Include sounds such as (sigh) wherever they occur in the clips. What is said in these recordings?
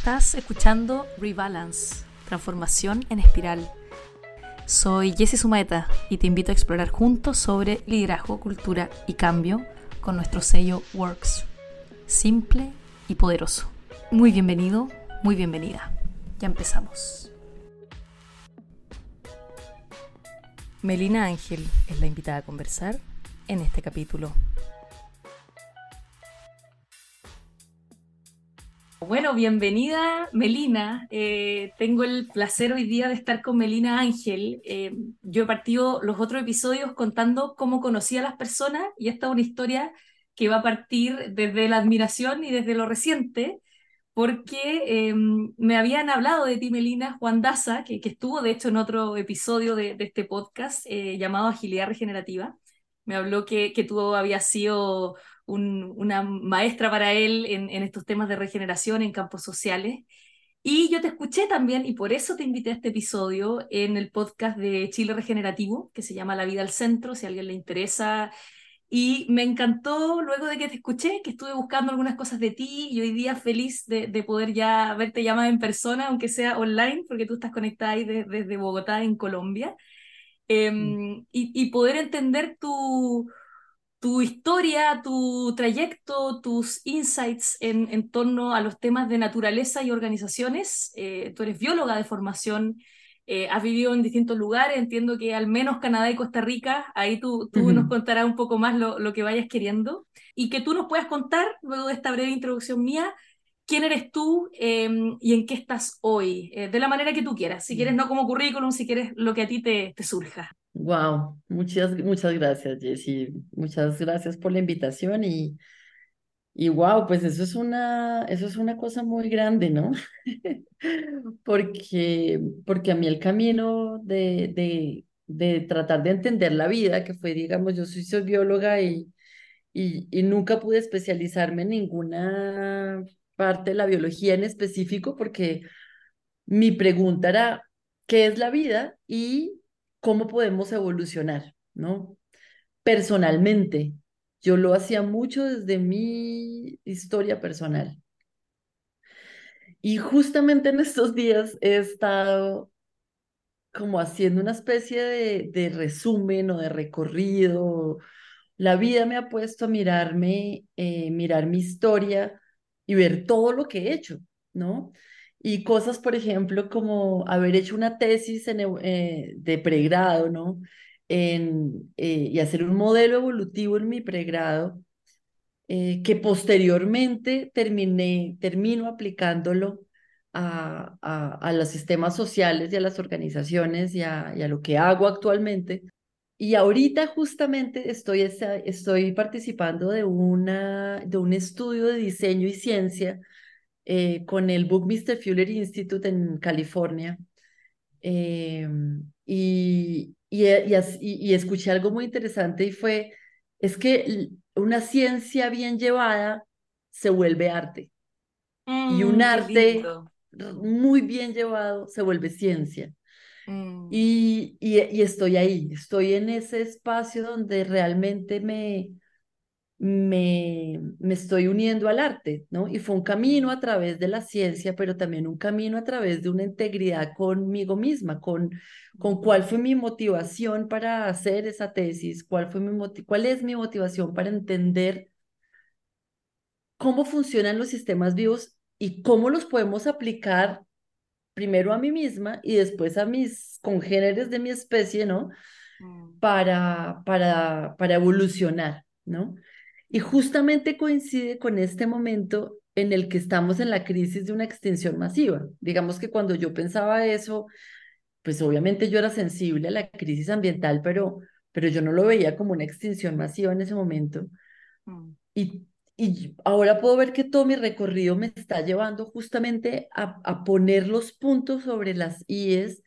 Estás escuchando Rebalance, transformación en espiral. Soy Jessie Sumaeta y te invito a explorar juntos sobre liderazgo, cultura y cambio con nuestro sello Works. Simple y poderoso. Muy bienvenido, muy bienvenida. Ya empezamos. Melina Ángel es la invitada a conversar en este capítulo. Bueno, bienvenida Melina. Eh, tengo el placer hoy día de estar con Melina Ángel. Eh, yo he partido los otros episodios contando cómo conocí a las personas y esta es una historia que va a partir desde la admiración y desde lo reciente, porque eh, me habían hablado de ti, Melina, Juan Daza, que, estuvo de hecho en otro episodio de, este podcast llamado Agilidad Regenerativa. Me habló que, que tú habías sido una maestra para él en, estos temas de regeneración en campos sociales. Y yo te escuché también, y por eso te invité a este episodio, en el podcast de Chile Regenerativo, que se llama La Vida al Centro, si a alguien le interesa. Y me encantó luego de que te escuché, que estuve buscando algunas cosas de ti y hoy día feliz de, poder ya verte llamada en persona, aunque sea online, porque tú estás conectada ahí desde Bogotá, en Colombia. Em, y, y, poder entender tu, tu historia, tu trayecto, tus insights en, en, torno a los temas de naturaleza y organizaciones. Eh, tú eres bióloga de formación, eh, has vivido en distintos lugares, entiendo que al menos Canadá y Costa Rica, ahí tú, tú nos contarás un poco más lo, lo, que vayas queriendo y que tú nos puedas contar, luego de esta breve introducción mía, quién eres tú em, y en qué estás hoy, eh, de la manera que tú quieras, si quieres no como currículum, si quieres lo que a ti te, te surja. Wow, muchas, muchas gracias, Jessy. Muchas gracias por la invitación y, y wow, pues eso es una, eso es una cosa muy grande, ¿no? (laughs) porque, porque a mí el camino de, de, de tratar de entender la vida, que fue, digamos, yo soy, bióloga y, y, y nunca pude especializarme en ninguna parte de la biología en específico, porque mi pregunta era, ¿qué es la vida? Y cómo podemos evolucionar, ¿no? Personalmente, yo lo hacía mucho desde mi historia personal. Y justamente en estos días he estado como haciendo una especie de, resumen o de recorrido. La vida me ha puesto a mirarme, eh, mirar mi historia y ver todo lo que he hecho, ¿no? Y cosas, por ejemplo, como haber hecho una tesis eh, de pregrado, ¿no? En, eh, y hacer un modelo evolutivo en mi pregrado, eh, que posteriormente terminé, termino aplicándolo a, a, los sistemas sociales y a las organizaciones y a, y a, lo que hago actualmente. Y ahorita justamente estoy, estoy participando de, una, de un estudio de diseño y ciencia eh, con el Buckminster Fuller Institute en California. Eh, y, y, y, escuché algo muy interesante y fue, es que una ciencia bien llevada se vuelve arte. y un mm, arte muy bien llevado se vuelve ciencia. Mm. Y, y, estoy ahí, estoy en ese espacio donde realmente me, me, me estoy uniendo al arte, ¿no? Y fue un camino a través de la ciencia, pero también un camino a través de una integridad conmigo misma, con, con cuál fue mi motivación para hacer esa tesis, cuál, fue mi cuál es mi motivación para entender cómo funcionan los sistemas vivos y cómo los podemos aplicar primero a mí misma y después a mis congéneres de mi especie, ¿no? Mm. Para, para, para evolucionar, ¿no? Y justamente coincide con este momento en el que estamos en la crisis de una extinción masiva. Digamos que cuando yo pensaba eso, pues obviamente yo era sensible a la crisis ambiental, pero, pero yo no lo veía como una extinción masiva en ese momento. Mm. Y, y ahora puedo ver que todo mi recorrido me está llevando justamente a, a poner los puntos sobre las IES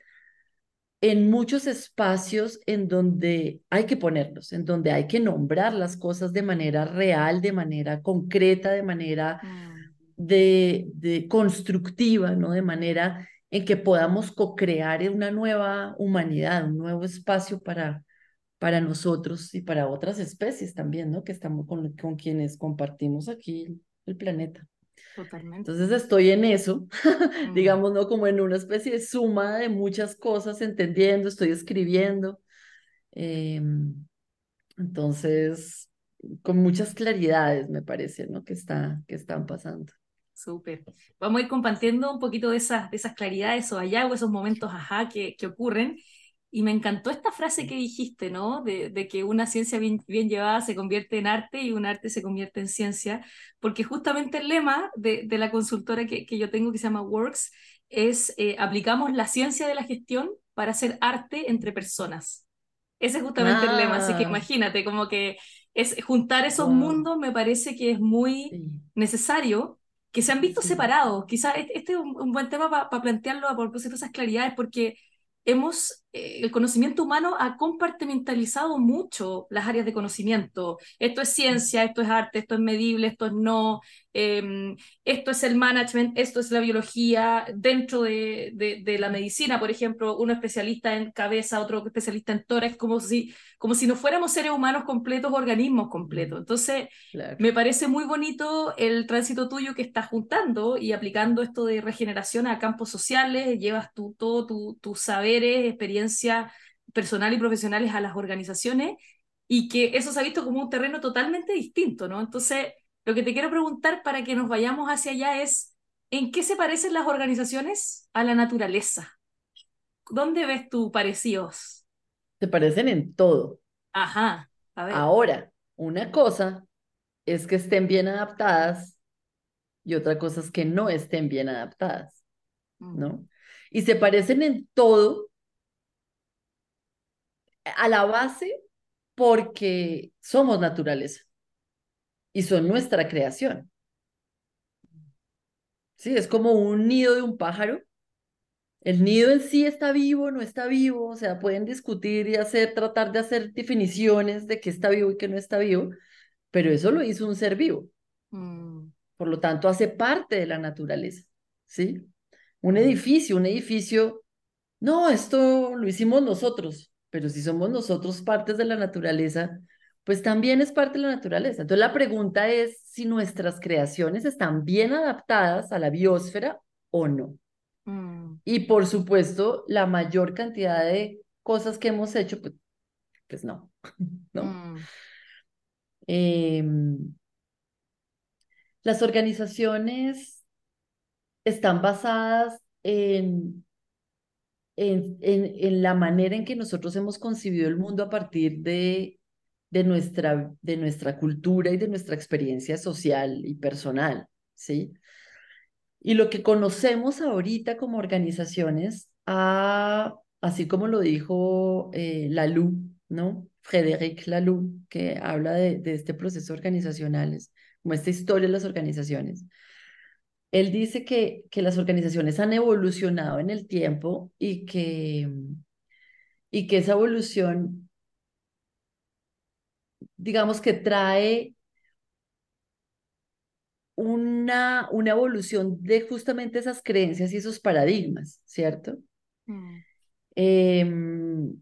en muchos espacios en donde hay que ponerlos, en donde hay que nombrar las cosas de manera real, de manera concreta, de manera mm. de, de constructiva, ¿no? De manera en que podamos co-crear una nueva humanidad, un nuevo espacio para, para nosotros y para otras especies también, ¿no? Que estamos con, con quienes compartimos aquí el planeta. Totalmente. Entonces estoy en eso, (laughs) Mm, digamos, ¿no? Como en una especie de suma de muchas cosas, entendiendo, estoy escribiendo. em, entonces, con muchas claridades, me parece, ¿no? Que está, que están pasando. súper. Vamos a ir compartiendo un poquito de esas, de esas claridades o hallazgos, esos momentos ajá que, que ocurren. Y me encantó esta frase que dijiste, ¿no? De, de que una ciencia bien, bien llevada se convierte en arte y un arte se convierte en ciencia, porque justamente el lema de, de la consultora que, que yo tengo, que se llama Works, es eh, aplicamos la ciencia de la gestión para hacer arte entre personas. Ese es justamente el lema, así que Ah, imagínate, como que es juntar esos wow. mundos me parece que es muy Sí, necesario, que se han visto sí. separados. Quizás este es un, un buen tema para plantearlo a propósito de esas claridades, porque hemos, eh, el conocimiento humano ha compartimentalizado mucho las áreas de conocimiento. Esto es ciencia, esto es arte, esto es medible, esto es no, eh, esto es el management, esto es la biología. Dentro de, de, de, la medicina, por ejemplo, uno especialista en cabeza, otro especialista en tórax, como si, como si no fuéramos seres humanos completos, organismos completos. Entonces, Claro. me parece muy bonito el tránsito tuyo que estás juntando y aplicando esto de regeneración a campos sociales, llevas tú todo tus tu saberes, experiencias personales y profesionales a las organizaciones y que eso se ha visto como un terreno totalmente distinto, ¿no? Entonces, lo que te quiero preguntar para que nos vayamos hacia allá es, ¿en qué se parecen las organizaciones a la naturaleza? ¿Dónde ves tú parecidos? Se parecen en todo. Ajá, a ver. Ahora, una cosa es que estén bien adaptadas y otra cosa es que no estén bien adaptadas, Mm, ¿no? Y se parecen en todo a la base porque somos naturaleza y son nuestra creación. Sí, es como un nido de un pájaro. El nido en sí está vivo, no está vivo, o sea, pueden discutir y hacer, tratar de hacer definiciones de qué está vivo y qué no está vivo, pero eso lo hizo un ser vivo. mm, Por lo tanto, hace parte de la naturaleza, ¿sí? Un mm, edificio, un edificio, no, esto lo hicimos nosotros, pero si somos nosotros partes de la naturaleza, pues también es parte de la naturaleza. Entonces la pregunta es si nuestras creaciones están bien adaptadas a la biosfera o no. mm, Y por supuesto, la mayor cantidad de cosas que hemos hecho, pues, pues no, (laughs) ¿no? mm, Em, las organizaciones están basadas en en, en, en la manera en que nosotros hemos concebido el mundo a partir de, de, nuestra, de nuestra cultura y de nuestra experiencia social y personal, ¿sí? Y lo que conocemos ahorita como organizaciones, ah, así como lo dijo eh, Laloux, ¿no? Frédéric Laloux, que habla de, de este proceso organizacional, como esta historia de las organizaciones él dice que, que las organizaciones han evolucionado en el tiempo y que, y que esa evolución, digamos que trae una, una evolución de justamente esas creencias y esos paradigmas, ¿cierto? mm, Em,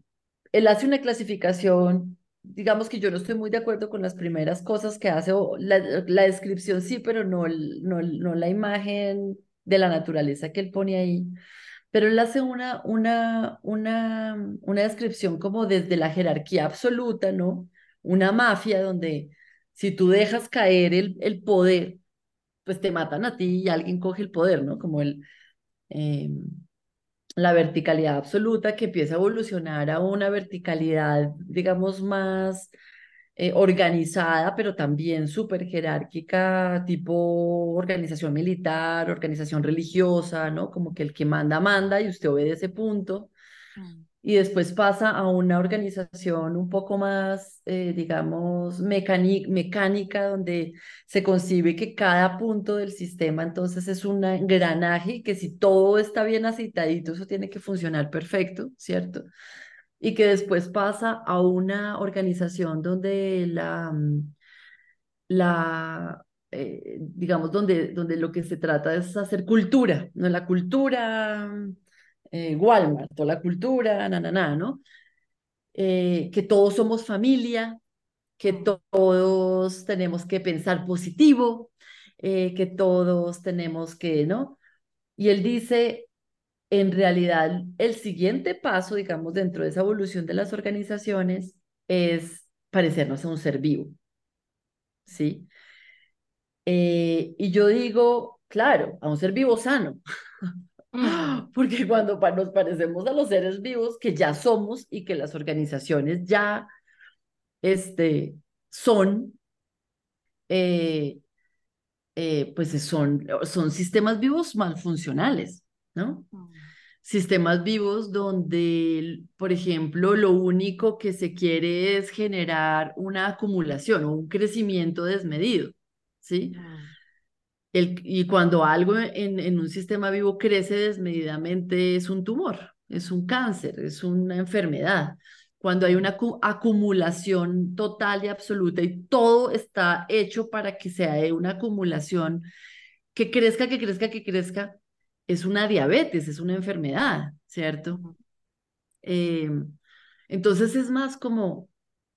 él hace una clasificación, digamos que yo no estoy muy de acuerdo con las primeras cosas que hace, o la, la descripción sí, pero no, no, no la imagen de la naturaleza que él pone ahí. Pero él hace una, una, una, una descripción como desde la jerarquía absoluta, ¿no? Una mafia donde si tú dejas caer el, el poder, pues te matan a ti y alguien coge el poder, ¿no? Como el, em, la verticalidad absoluta que empieza a evolucionar a una verticalidad, digamos, más eh, organizada, pero también súper jerárquica, tipo organización militar, organización religiosa, ¿no? Como que el que manda, manda y usted obedece punto mm, y después pasa a una organización un poco más, eh, digamos, mecánica, donde se concibe que cada punto del sistema entonces es un engranaje y que si todo está bien aceitadito, eso tiene que funcionar perfecto, ¿cierto? Y que después pasa a una organización donde la, mm, la eh, digamos, donde, donde lo que se trata es hacer cultura, ¿no? La cultura eh, Walmart o la cultura, na, na, na, ¿no? Eh, que todos somos familia, que mm, to- todos tenemos que pensar positivo, eh, que todos tenemos que, ¿no? Y él dice, en realidad, el siguiente paso, digamos, dentro de esa evolución de las organizaciones es parecernos a un ser vivo, ¿sí? Eh, y yo digo, claro, a un ser vivo sano. (gasps) Porque cuando nos parecemos a los seres vivos que ya somos y que las organizaciones ya este, son, eh, eh, pues son, son sistemas vivos malfuncionales, ¿no? Mm. Sistemas vivos donde, por ejemplo, lo único que se quiere es generar una acumulación o un crecimiento desmedido, ¿sí? Mm. El, y cuando algo en, en un sistema vivo crece desmedidamente es un tumor, es un cáncer, es una enfermedad cuando hay una acumulación total y absoluta y todo está hecho para que sea una acumulación que crezca, que crezca, que crezca, es una diabetes, es una enfermedad, ¿cierto? Em, entonces es más como,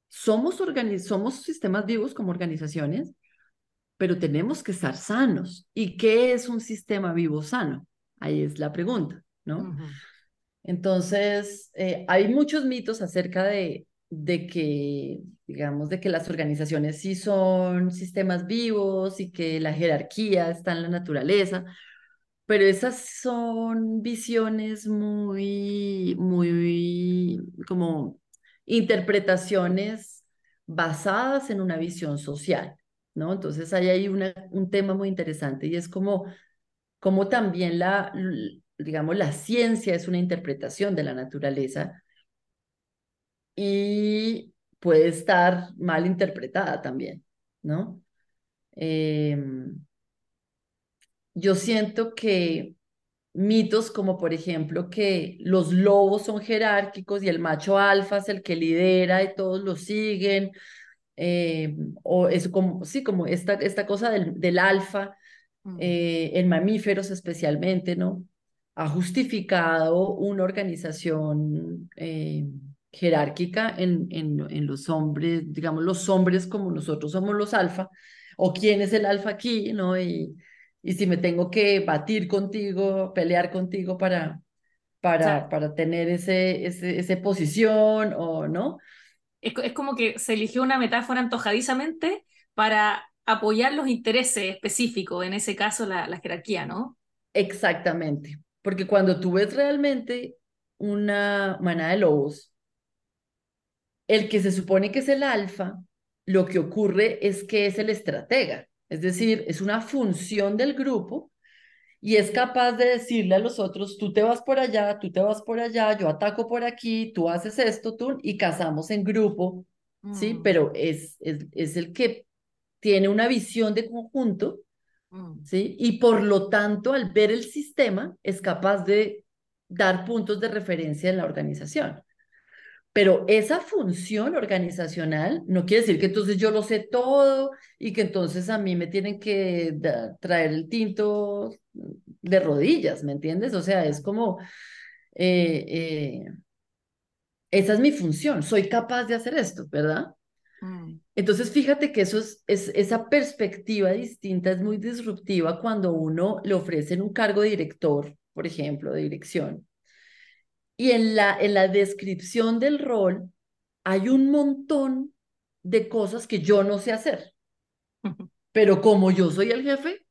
somos, somos sistemas vivos como organizaciones, pero tenemos que estar sanos. ¿Y qué es un sistema vivo sano? Ahí es la pregunta, ¿no? Entonces, eh, hay muchos mitos acerca de, de que, digamos, de que las organizaciones sí son sistemas vivos y que la jerarquía está en la naturaleza, pero esas son visiones muy, muy, como interpretaciones basadas en una visión social, ¿no? Entonces, ahí hay una, un tema muy interesante y es como, como también la, digamos, la ciencia es una interpretación de la naturaleza y puede estar mal interpretada también, ¿no? Em, yo siento que mitos como por ejemplo que los lobos son jerárquicos y el macho alfa es el que lidera y todos lo siguen, em, o es como, sí, como esta, esta cosa del, del alfa, mm. eh, en mamíferos especialmente, ¿no? ha justificado una organización eh, jerárquica en, en, en, los hombres, digamos, los hombres como nosotros somos los alfa, o quién es el alfa aquí, ¿no? Y, y si me tengo que batir contigo, pelear contigo para, para, para tener ese, ese, esa posición, o no. Es, es como que se eligió una metáfora antojadizamente para apoyar los intereses específicos, en ese caso la, la jerarquía, ¿no? Exactamente. Porque cuando tú ves realmente una manada de lobos, el que se supone que es el alfa, lo que ocurre es que es el estratega, es decir, es una función del grupo y es capaz de decirle a los otros, tú te vas por allá, tú te vas por allá, yo ataco por aquí, tú haces esto, tú, y cazamos en grupo, ¿sí? Mm. Pero es, es, es el que tiene una visión de conjunto Mm. ¿sí? Y por lo tanto, al ver el sistema, es capaz de dar puntos de referencia en la organización. Pero esa función organizacional no quiere decir que entonces yo lo sé todo y que entonces a mí me tienen que traer el tinto de rodillas, ¿me entiendes? O sea, es como, eh, eh, esa es mi función, soy capaz de hacer esto, ¿verdad? Mm. Entonces, fíjate que eso es, esa perspectiva distinta es muy disruptiva cuando uno le ofrecen un cargo de director, por ejemplo, de dirección. Y en la, en la descripción del rol hay un montón de cosas que yo no sé hacer. (laughs) Pero como yo soy el jefe,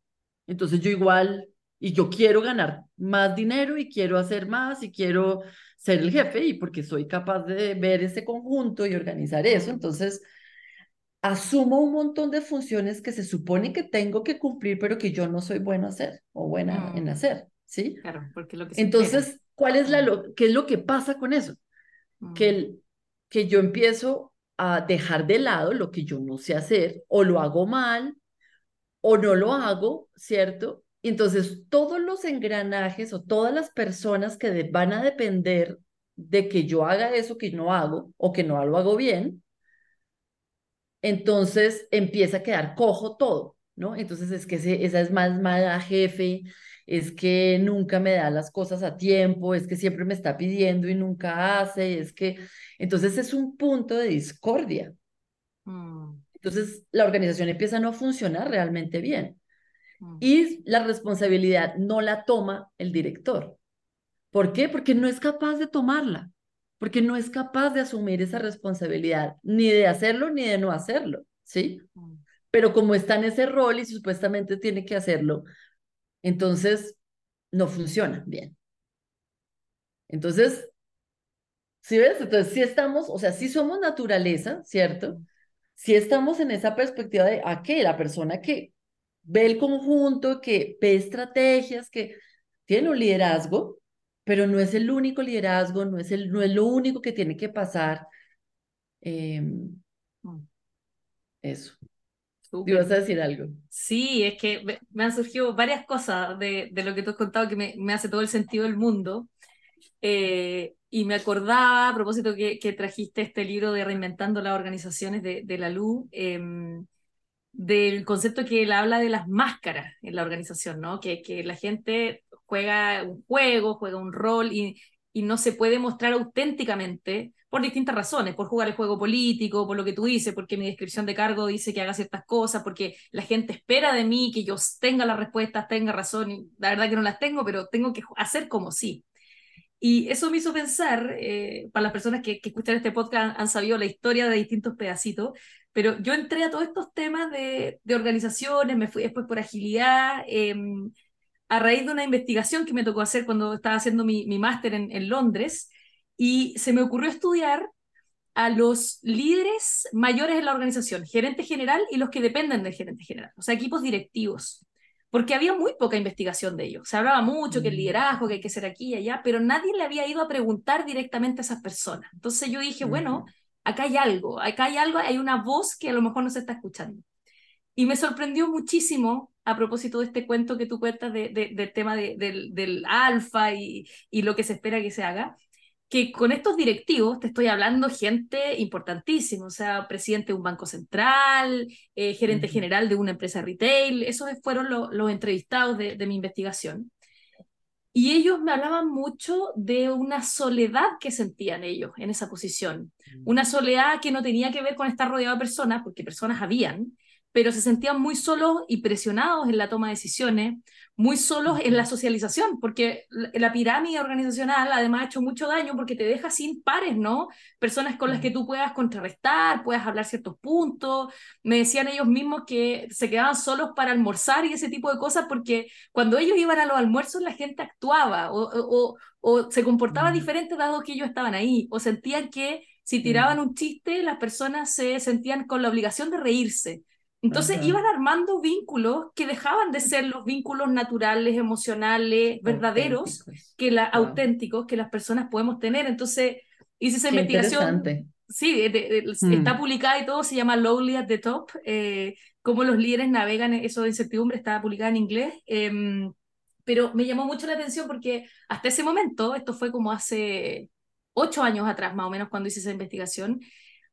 entonces yo igual, y yo quiero ganar más dinero y quiero hacer más y quiero ser el jefe y porque soy capaz de ver ese conjunto y organizar eso, entonces asumo un montón de funciones que se supone que tengo que cumplir, pero que yo no soy bueno a hacer o buena en mm. hacer, ¿sí? Claro, porque lo que Entonces, ¿cuál es la lo, qué es lo que pasa con eso? Que, mm. el, que yo empiezo a dejar de lado lo que yo no sé hacer, o lo hago mal, o no lo hago, ¿cierto? Entonces, todos los engranajes o todas las personas que van a depender de que yo haga eso que no hago o que no lo hago bien, entonces empieza a quedar cojo todo, ¿no? Entonces es que esa es más mala jefe, es que nunca me da las cosas a tiempo, es que siempre me está pidiendo y nunca hace, es que, entonces es un punto de discordia. Mm. Entonces la organización empieza a no funcionar realmente bien. Y la responsabilidad no la toma el director. ¿Por qué? Porque no es capaz de tomarla, porque no es capaz de asumir esa responsabilidad, ni de hacerlo ni de no hacerlo, ¿sí? Pero como está en ese rol y supuestamente tiene que hacerlo, entonces no funciona bien. Entonces, ¿sí ves? Entonces, si estamos, o sea, si somos naturaleza, ¿cierto? Si estamos en esa perspectiva de, ¿a ah, qué? La persona que ve el conjunto, que ve estrategias, que tiene un liderazgo, pero no es el único liderazgo, no es, el, no es lo único que tiene que pasar. Mm. eso. ¿Te ibas a decir algo? Sí, es que me, han surgido varias cosas de, de, lo que tú has contado que me, me hace todo el sentido del mundo. Eh, y me acordaba, a propósito que, que, trajiste este libro de Reinventando las Organizaciones de, de la Luz, em, del concepto que él habla de las máscaras en la organización, ¿no? Que, que la gente juega un juego, juega un rol y, y no se puede mostrar auténticamente por distintas razones, por jugar el juego político, por lo que tú dices, porque mi descripción de cargo dice que haga ciertas cosas, porque la gente espera de mí que yo tenga las respuestas, tenga razón, y la verdad que no las tengo, pero tengo que hacer como sí. Y eso me hizo pensar, eh, para las personas que, que, escuchan este podcast han, sabido la historia de distintos pedacitos, pero yo entré a todos estos temas de, de organizaciones, me fui después por agilidad, eh, a raíz de una investigación que me tocó hacer cuando estaba haciendo mi, mi máster en, en Londres, y se me ocurrió estudiar a los líderes mayores en la organización, gerente general y los que dependen del gerente general, o sea, equipos directivos, porque había muy poca investigación de ellos. Se hablaba mucho que el mm. liderazgo, que hay que ser aquí y allá, pero nadie le había ido a preguntar directamente a esas personas. Entonces yo dije, bueno, acá hay algo, acá hay algo, hay una voz que a lo mejor no se está escuchando. Y me sorprendió muchísimo a propósito de este cuento que tú cuentas de, del tema del, del alfa y, y, lo que se espera que se haga, que con estos directivos, te estoy hablando gente importantísima, o sea, presidente de un banco central, eh, gerente general de una empresa retail, esos fueron los entrevistados de, de mi investigación. Y ellos me hablaban mucho de una soledad que sentían ellos en esa posición. Una soledad que no tenía que ver con estar rodeado de personas, porque personas habían, pero se sentían muy solos y presionados en la toma de decisiones, muy solos en la socialización, porque la pirámide organizacional además ha hecho mucho daño porque te deja sin pares, ¿no? Personas con las que tú puedas contrarrestar, puedas hablar ciertos puntos. Me decían ellos mismos que se quedaban solos para almorzar y ese tipo de cosas porque cuando ellos iban a los almuerzos la gente actuaba o, o, o se comportaba diferente dado que ellos estaban ahí, o sentían que si tiraban un chiste las personas se sentían con la obligación de reírse. Entonces iban armando vínculos que dejaban de ser los vínculos naturales, emocionales, verdaderos, que la, auténticos que las personas podemos tener. Entonces hice esa investigación. Sí, mm. está publicada y todo, se llama Lonely at the Top, eh, cómo los líderes navegan eso de incertidumbre, está publicada en inglés. Em, pero me llamó mucho la atención porque hasta ese momento, esto fue como hace ocho años atrás más o menos cuando hice esa investigación,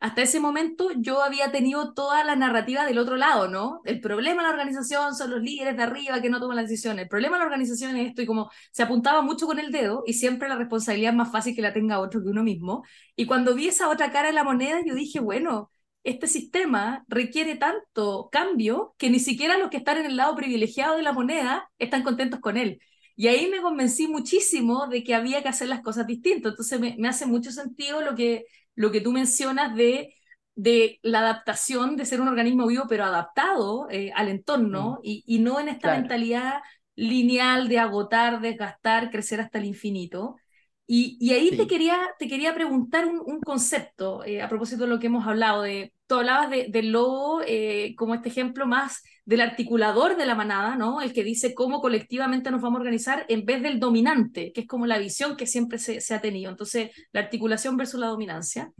hasta ese momento yo había tenido toda la narrativa del otro lado, ¿no? El problema de la organización son los líderes de arriba que no toman las decisiones. El problema de la organización es esto y como se apuntaba mucho con el dedo y siempre la responsabilidad es más fácil que la tenga otro que uno mismo. Y cuando vi esa otra cara de la moneda, yo dije, bueno, este sistema requiere tanto cambio que ni siquiera los que están en el lado privilegiado de la moneda están contentos con él. Y ahí me convencí muchísimo de que había que hacer las cosas distintas. Entonces me, me hace mucho sentido lo que lo que tú mencionas de, de la adaptación, de ser un organismo vivo, pero adaptado eh, al entorno mm. y, y, no en esta mentalidad lineal de agotar, desgastar, crecer hasta el infinito. Y, y ahí te, quería, te quería preguntar un, un concepto eh, a propósito de lo que hemos hablado. De, tú hablabas de, del lobo eh, como este ejemplo más del articulador de la manada, ¿no? El que dice cómo colectivamente nos vamos a organizar en vez del dominante, que es como la visión que siempre se, se ha tenido. Entonces, la articulación versus la dominancia.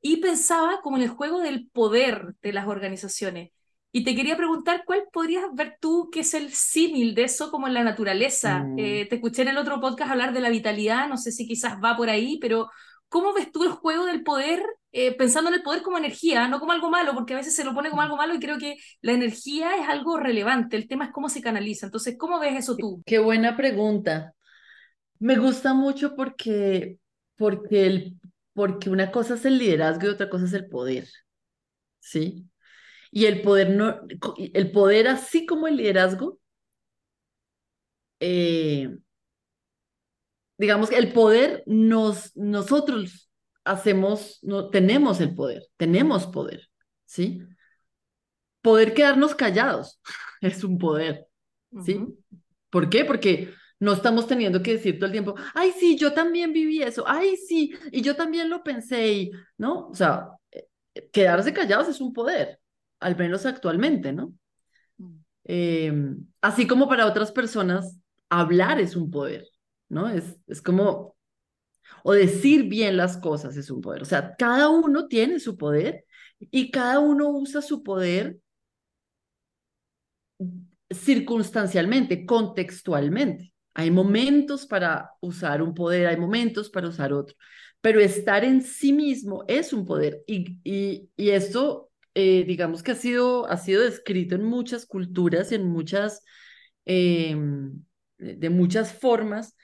Y pensaba como en el juego del poder de las organizaciones. Y te quería preguntar, ¿cuál podrías ver tú que es el símil de eso como en la naturaleza? Mm. Eh, te escuché en el otro podcast hablar de la vitalidad, no sé si quizás va por ahí, pero ¿cómo ves tú el juego del poder, eh, pensando en el poder como energía, no como algo malo, porque a veces se lo pone como algo malo y creo que la energía es algo relevante, el tema es cómo se canaliza. Entonces, ¿cómo ves eso tú? Qué buena pregunta. Me gusta mucho porque, porque, el, porque una cosa es el liderazgo y otra cosa es el poder. ¿Sí? Y el poder, no, el poder, así como el liderazgo, eh, digamos que el poder nos, nosotros hacemos, no, tenemos el poder, tenemos poder, ¿sí? Poder quedarnos callados (laughs) es un poder, ¿sí? ¿Por qué? Porque no estamos teniendo que decir todo el tiempo, ay, sí, yo también viví eso, ay, sí, y yo también lo pensé, y, ¿no? O sea, eh, quedarse callados es un poder, al menos actualmente, ¿no? Mm. Em, así como para otras personas, hablar es un poder, ¿no? Es, es como, o decir bien las cosas es un poder. O sea, cada uno tiene su poder y cada uno usa su poder circunstancialmente, contextualmente. Hay momentos para usar un poder, hay momentos para usar otro, pero estar en sí mismo es un poder y, y, y esto, eh, digamos que ha sido, ha sido descrito en muchas culturas y en muchas, em, de muchas formas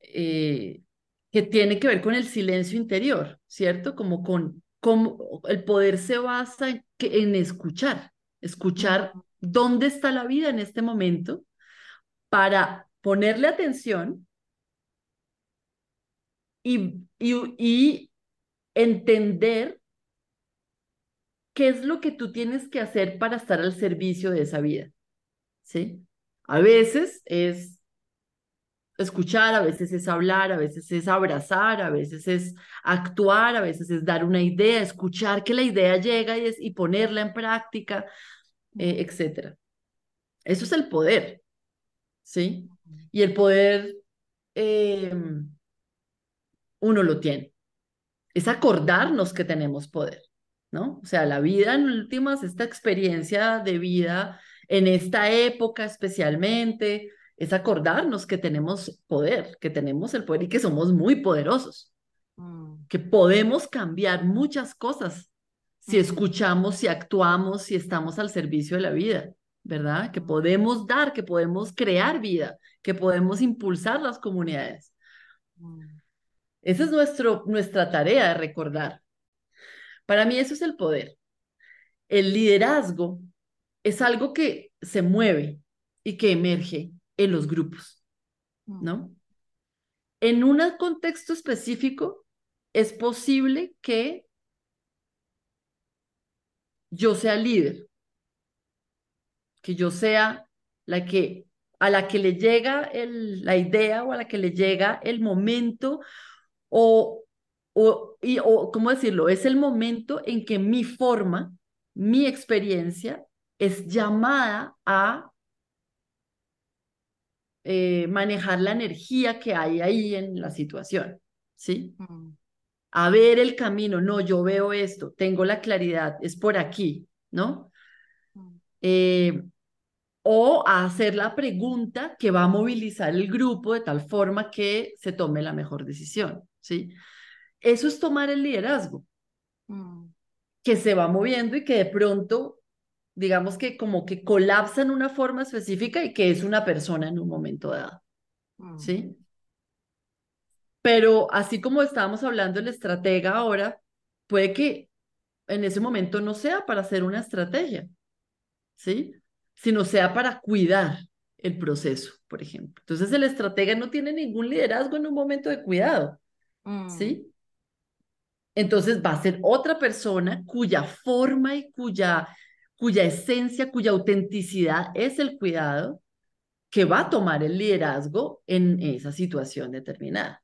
eh, que tiene que ver con el silencio interior, ¿cierto? Como con cómo el poder se basa en, en escuchar, escuchar dónde está la vida en este momento para ponerle atención y, y, y entender qué es lo que tú tienes que hacer para estar al servicio de esa vida, ¿sí? A veces es escuchar, a veces es hablar, a veces es abrazar, a veces es actuar, a veces es dar una idea, escuchar que la idea llega y, es, y ponerla en práctica, eh, etc. Eso es el poder, ¿sí? Y el poder em, uno lo tiene. Es acordarnos que tenemos poder, ¿no? O sea, la vida en últimas, esta experiencia de vida en esta época especialmente, es acordarnos que tenemos poder, que tenemos el poder y que somos muy poderosos, mm. que podemos cambiar muchas cosas si escuchamos, si actuamos, si estamos al servicio de la vida, ¿verdad? Que podemos dar, que podemos crear vida, que podemos impulsar las comunidades. Mm. Esa es nuestro, nuestra tarea de recordar. Para mí eso es el poder. El liderazgo es algo que se mueve y que emerge en los grupos, ¿no? En un contexto específico, es posible que yo sea líder, que yo sea la que a la que le llega el, la idea o a la que le llega el momento o, o, y, o, ¿cómo decirlo? Es el momento en que mi forma, mi experiencia es llamada a eh, manejar la energía que hay ahí en la situación, ¿sí? Mm. A ver el camino, no, yo veo esto, tengo la claridad, es por aquí, ¿no? Mm. Eh, o a hacer la pregunta que va a movilizar el grupo de tal forma que se tome la mejor decisión, ¿sí? Eso es tomar el liderazgo, mm. que se va moviendo y que de pronto digamos que como que colapsa en una forma específica y que es una persona en un momento dado. ¿Sí? Mm. Pero así como estábamos hablando el estratega ahora, puede que en ese momento no sea para hacer una estrategia, ¿sí? Sino sea para cuidar el proceso, por ejemplo. Entonces el estratega no tiene ningún liderazgo en un momento de cuidado, ¿sí? Mm. Entonces va a ser otra persona cuya forma y cuya cuya esencia, cuya autenticidad es el cuidado, que va a tomar el liderazgo en esa situación determinada.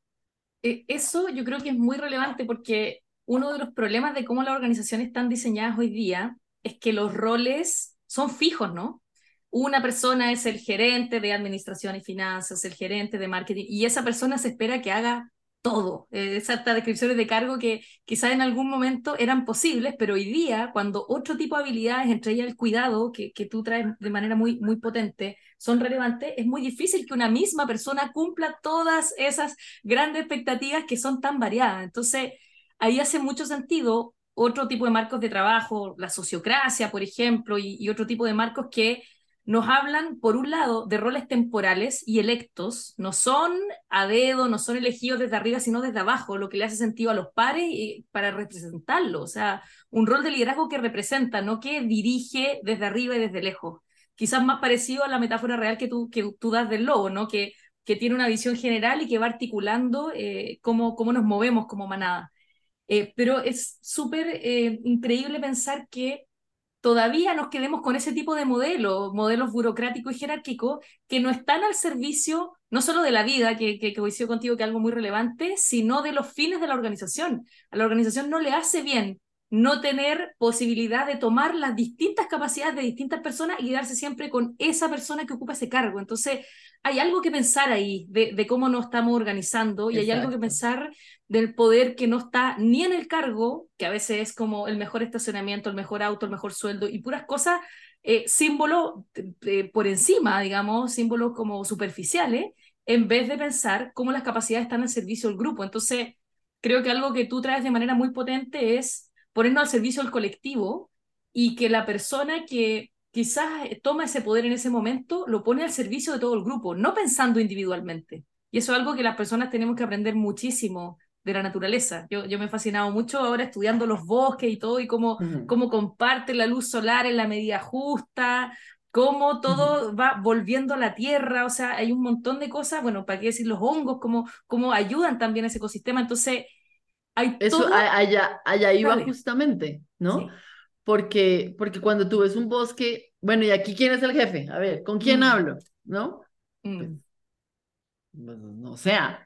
E, eso yo creo que es muy relevante porque uno de los problemas de cómo las organizaciones están diseñadas hoy día es que los roles son fijos, ¿no? Una persona es el gerente de administración y finanzas, el gerente de marketing, y esa persona se espera que haga todo. Eh, esas descripciones de cargo que quizás en algún momento eran posibles, pero hoy día, cuando otro tipo de habilidades, entre ellas el cuidado, que, que tú traes de manera muy, muy potente, son relevantes, es muy difícil que una misma persona cumpla todas esas grandes expectativas que son tan variadas. Entonces, ahí hace mucho sentido otro tipo de marcos de trabajo, la sociocracia, por ejemplo, y, y otro tipo de marcos que nos hablan, por un lado, de roles temporales y electos, no son a dedo, no son elegidos desde arriba, sino desde abajo, lo que le hace sentido a los pares y para representarlo, o sea, un rol de liderazgo que representa, no que dirige desde arriba y desde lejos. quizás más parecido a la metáfora real que tú, que tú das del lobo, ¿no? Que, que tiene una visión general y que va articulando eh, cómo, cómo nos movemos como manada. Eh, pero es súper eh, increíble pensar que todavía nos quedemos con ese tipo de modelos, modelos burocráticos y jerárquicos, que no están al servicio no solo de la vida, que, que, coincido contigo que es algo muy relevante, sino de los fines de la organización. A la organización no le hace bien no tener posibilidad de tomar las distintas capacidades de distintas personas y quedarse siempre con esa persona que ocupa ese cargo. Entonces, hay algo que pensar ahí de, cómo nos estamos organizando y hay algo que pensar del poder que no está ni en el cargo, que a veces es como el mejor estacionamiento, el mejor auto, el mejor sueldo y puras cosas, eh, símbolos eh, por encima, digamos, símbolos como superficiales, en vez de pensar cómo las capacidades están al servicio del grupo. Entonces, creo que algo que tú traes de manera muy potente es ponernos al servicio del colectivo y que la persona que quizás toma ese poder en ese momento lo pone al servicio de todo el grupo, no pensando individualmente. Y eso es algo que las personas tenemos que aprender muchísimo de la naturaleza. Yo, yo me he fascinado mucho ahora estudiando los bosques y todo, y cómo, cómo comparte la luz solar en la medida justa, cómo todo va volviendo a la tierra, o sea, hay un montón de cosas, bueno, para qué decir los hongos, cómo, cómo ayudan también a ese ecosistema. Entonces, eso allá, allá iba justamente, ¿no? Porque, porque cuando tú ves un bosque, bueno, ¿y aquí quién es el jefe? A ver, ¿con quién mm. hablo? ¿No? Mm. Pues, pues, o sea,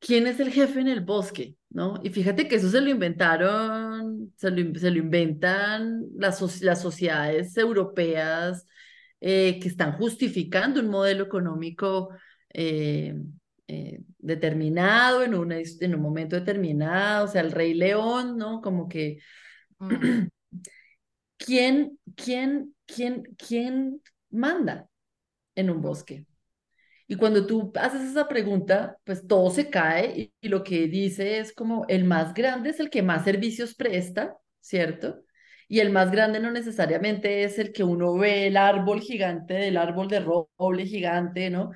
¿quién es el jefe en el bosque? ¿No? Y fíjate que eso se lo inventaron, se lo, se lo inventan las, las sociedades europeas eh, que están justificando un modelo económico eh, eh, determinado, en, una, en un momento determinado, o sea, el rey león, ¿no? Como que, mm. (clears throat) ¿quién, quién, quién, quién manda en un bosque? Y cuando tú haces esa pregunta, pues todo se cae y, lo que dice es como el más grande es el que más servicios presta, ¿cierto? Y el más grande no necesariamente es el que uno ve el árbol gigante del árbol de roble gigante, ¿no?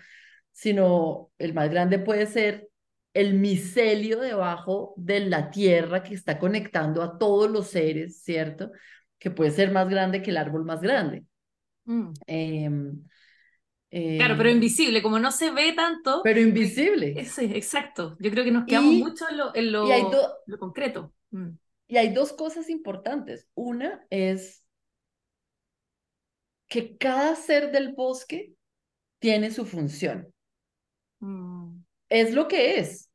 sino el más grande puede ser el micelio debajo de la tierra que está conectando a todos los seres, ¿cierto? Que puede ser más grande que el árbol más grande. Mm. Claro, pero em, invisible, como no se ve tanto. Pero invisible. Sí, exacto. Yo creo que nos quedamos mucho en lo, en lo, concreto. Mm. Y hay dos cosas importantes. Una es que cada ser del bosque tiene su función. Mm. Es lo que es.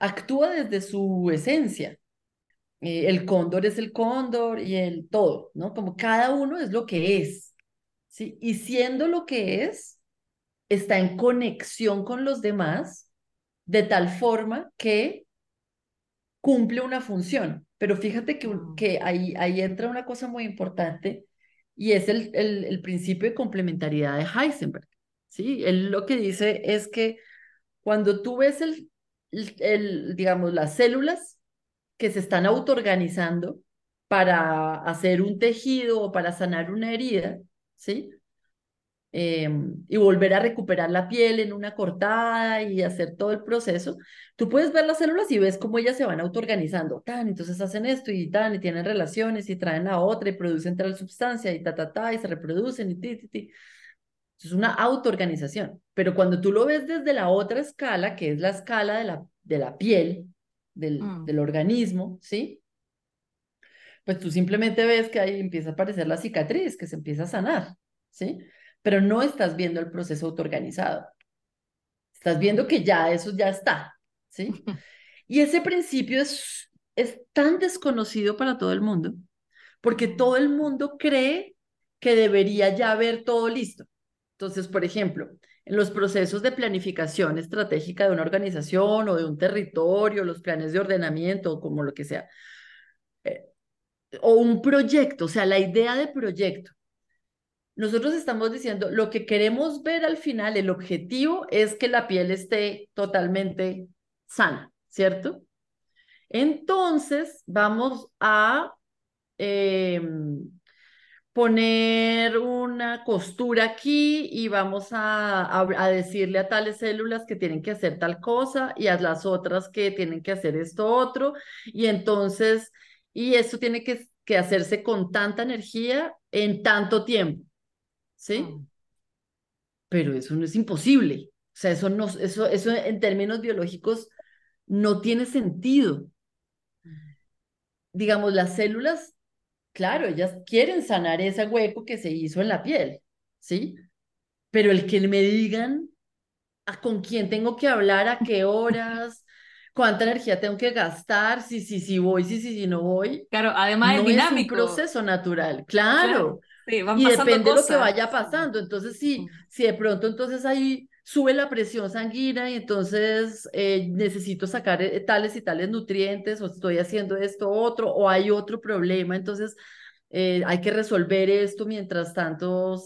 Actúa desde su esencia. Eh, el cóndor es el cóndor y el todo, ¿no? Como cada uno es lo que es. ¿Sí? Y siendo lo que es, está en conexión con los demás de tal forma que cumple una función. Pero fíjate que, que ahí, ahí entra una cosa muy importante y es el, el, el principio de complementariedad de Heisenberg. ¿sí? Él lo que dice es que cuando tú ves el, el, digamos, las células que se están autoorganizando para hacer un tejido o para sanar una herida, ¿sí? Em, y volver a recuperar la piel en una cortada y hacer todo el proceso, tú puedes ver las células y ves cómo ellas se van autoorganizando, tan, entonces hacen esto y tan, y tienen relaciones y traen a otra y producen tal sustancia y ta, ta, ta, y se reproducen y ti, ti, ti. Es una autoorganización. Pero cuando tú lo ves desde la otra escala, que es la escala de la, de la piel, del, mm. del organismo, ¿sí? Pues tú simplemente ves que ahí empieza a aparecer la cicatriz, que se empieza a sanar, ¿sí? Pero no estás viendo el proceso autoorganizado. Estás viendo que ya eso ya está, ¿sí? (laughs) Y ese principio es, es tan desconocido para todo el mundo, porque todo el mundo cree que debería ya haber todo listo. Entonces, por ejemplo, en los procesos de planificación estratégica de una organización o de un territorio, los planes de ordenamiento, como lo que sea, o un proyecto, o sea, la idea de proyecto. Nosotros estamos diciendo, lo que queremos ver al final, el objetivo es que la piel esté totalmente sana, ¿cierto? Entonces, vamos a... Em, poner una costura aquí y vamos a, a, decirle a tales células que tienen que hacer tal cosa y a las otras que tienen que hacer esto otro. Y entonces, y eso tiene que, que hacerse con tanta energía en tanto tiempo. ¿sí? Mm. Pero eso no es imposible. O sea, eso, no, eso, eso en términos biológicos no tiene sentido. Digamos, las células, claro, ellas quieren sanar ese hueco que se hizo en la piel, ¿sí? Pero el que me digan a con quién tengo que hablar, a qué horas, cuánta energía tengo que gastar, si, si, si voy, si, si, si no voy. Claro, además es dinámico. Es un proceso natural, claro. y depende de lo que vaya pasando. Entonces, sí, si de pronto entonces ahí sube la presión sanguínea y entonces eh, necesito sacar eh, tales y tales nutrientes o estoy haciendo esto otro o hay otro problema, entonces eh, hay que resolver esto mientras tanto,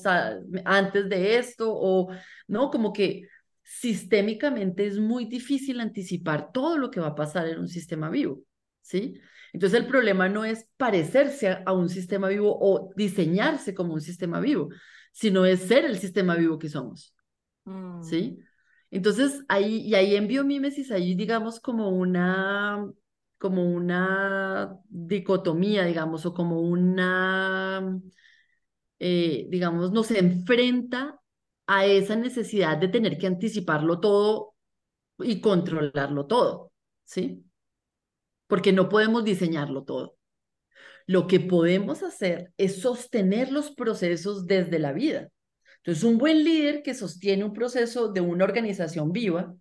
antes de esto o no, como que sistémicamente es muy difícil anticipar todo lo que va a pasar en un sistema vivo, ¿sí? Entonces el problema no es parecerse a un sistema vivo o diseñarse como un sistema vivo, sino es ser el sistema vivo que somos. ¿sí? Mm. Entonces, ahí, y ahí en biomímesis, ahí digamos como una, como una dicotomía, digamos, o como una, eh, digamos, nos enfrenta a esa necesidad de tener que anticiparlo todo y controlarlo todo, ¿sí? Porque no podemos diseñarlo todo. Lo que podemos hacer es sostener los procesos desde la vida. Entonces, un buen líder que sostiene un proceso de una organización viva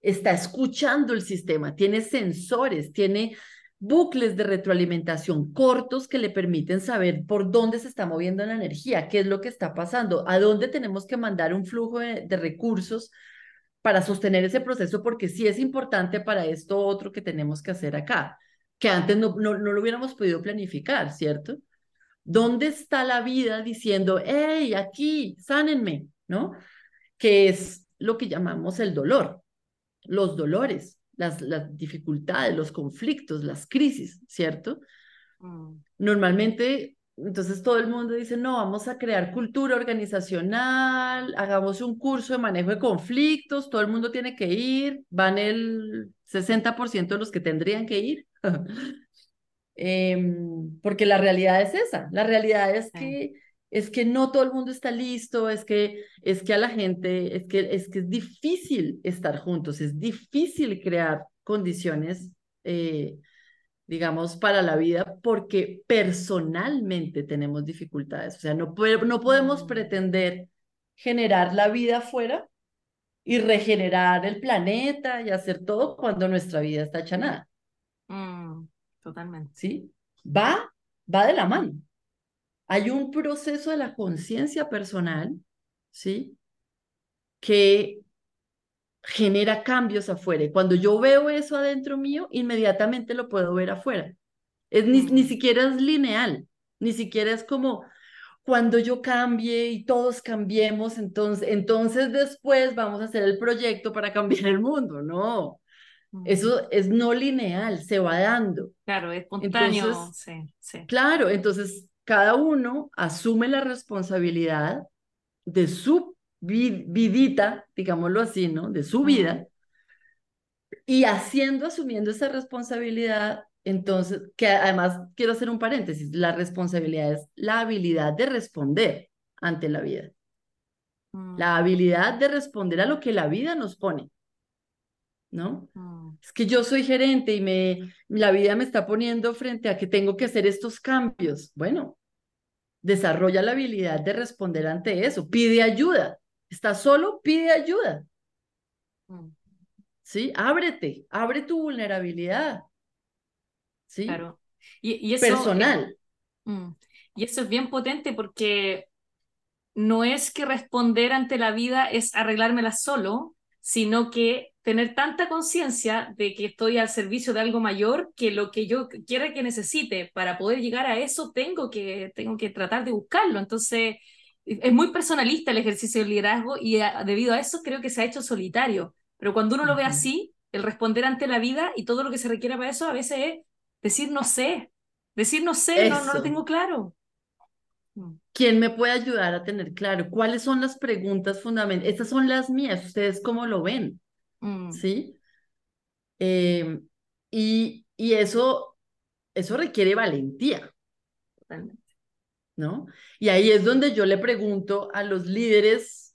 está escuchando el sistema, tiene sensores, tiene bucles de retroalimentación cortos que le permiten saber por dónde se está moviendo la energía, qué es lo que está pasando, a dónde tenemos que mandar un flujo de, recursos para sostener ese proceso, porque sí es importante para esto otro que tenemos que hacer acá, que antes no, no, no lo hubiéramos podido planificar, ¿cierto? ¿Dónde está la vida diciendo, hey, aquí, sánenme, ¿no? Que es lo que llamamos el dolor, los dolores, las, las dificultades, los conflictos, las crisis, ¿cierto? Mm. Normalmente, entonces todo el mundo dice, no, vamos a crear cultura organizacional, hagamos un curso de manejo de conflictos, todo el mundo tiene que ir, van el 60% de los que tendrían que ir. (laughs) Em, porque la realidad es esa, la realidad es que es que no todo el mundo está listo, es que es que a la gente es que es que es difícil estar juntos, es difícil crear condiciones eh, digamos para la vida porque personalmente tenemos dificultades, o sea, no no podemos mm. pretender generar la vida afuera y regenerar el planeta y hacer todo cuando nuestra vida está hecha nada. Mm. Totalmente. ¿Sí? Va, va de la mano. Hay un proceso de la conciencia personal, ¿sí? Que genera cambios afuera. Y cuando yo veo eso adentro mío, inmediatamente lo puedo ver afuera. Es, ni, ni siquiera es lineal, ni siquiera es como cuando yo cambie y todos cambiemos, entonces, entonces después vamos a hacer el proyecto para cambiar el mundo. No, eso es no lineal, se va dando. Claro, es espontáneo. sí, sí. Claro, entonces cada uno asume la responsabilidad de su vidita, digámoslo así, ¿no? De su vida. Y haciendo, asumiendo esa responsabilidad, entonces, que además quiero hacer un paréntesis, la responsabilidad es la habilidad de responder ante la vida. La mm. habilidad de responder a lo que la vida nos pone. ¿No? Mm. Es que yo soy gerente y me, la vida me está poniendo frente a que tengo que hacer estos cambios. Bueno, desarrolla la habilidad de responder ante eso, pide ayuda. ¿Estás solo? Pide ayuda. Mm. ¿Sí? Ábrete, abre tu vulnerabilidad. ¿Sí? Claro. Y, eso, Personal. Mm, y eso es bien potente porque no es que responder ante la vida es arreglármela solo, sino que tener tanta conciencia de que estoy al servicio de algo mayor que lo que yo quiera que necesite. Para poder llegar a eso tengo que tengo que tratar de buscarlo. Entonces es muy personalista el ejercicio del liderazgo y debido a eso creo que se ha hecho solitario. Pero cuando uno lo ve así el responder ante la vida y todo lo que se requiere para eso a veces es decir no sé decir no sé no, no lo tengo claro. ¿Quién me puede ayudar a tener claro cuáles son las preguntas fundamentales? Estas son las mías, ¿ustedes cómo lo ven? Mm. ¿sí? Em, y, y eso, eso requiere valentía. Totalmente. ¿no? Y ahí es donde yo le pregunto a los líderes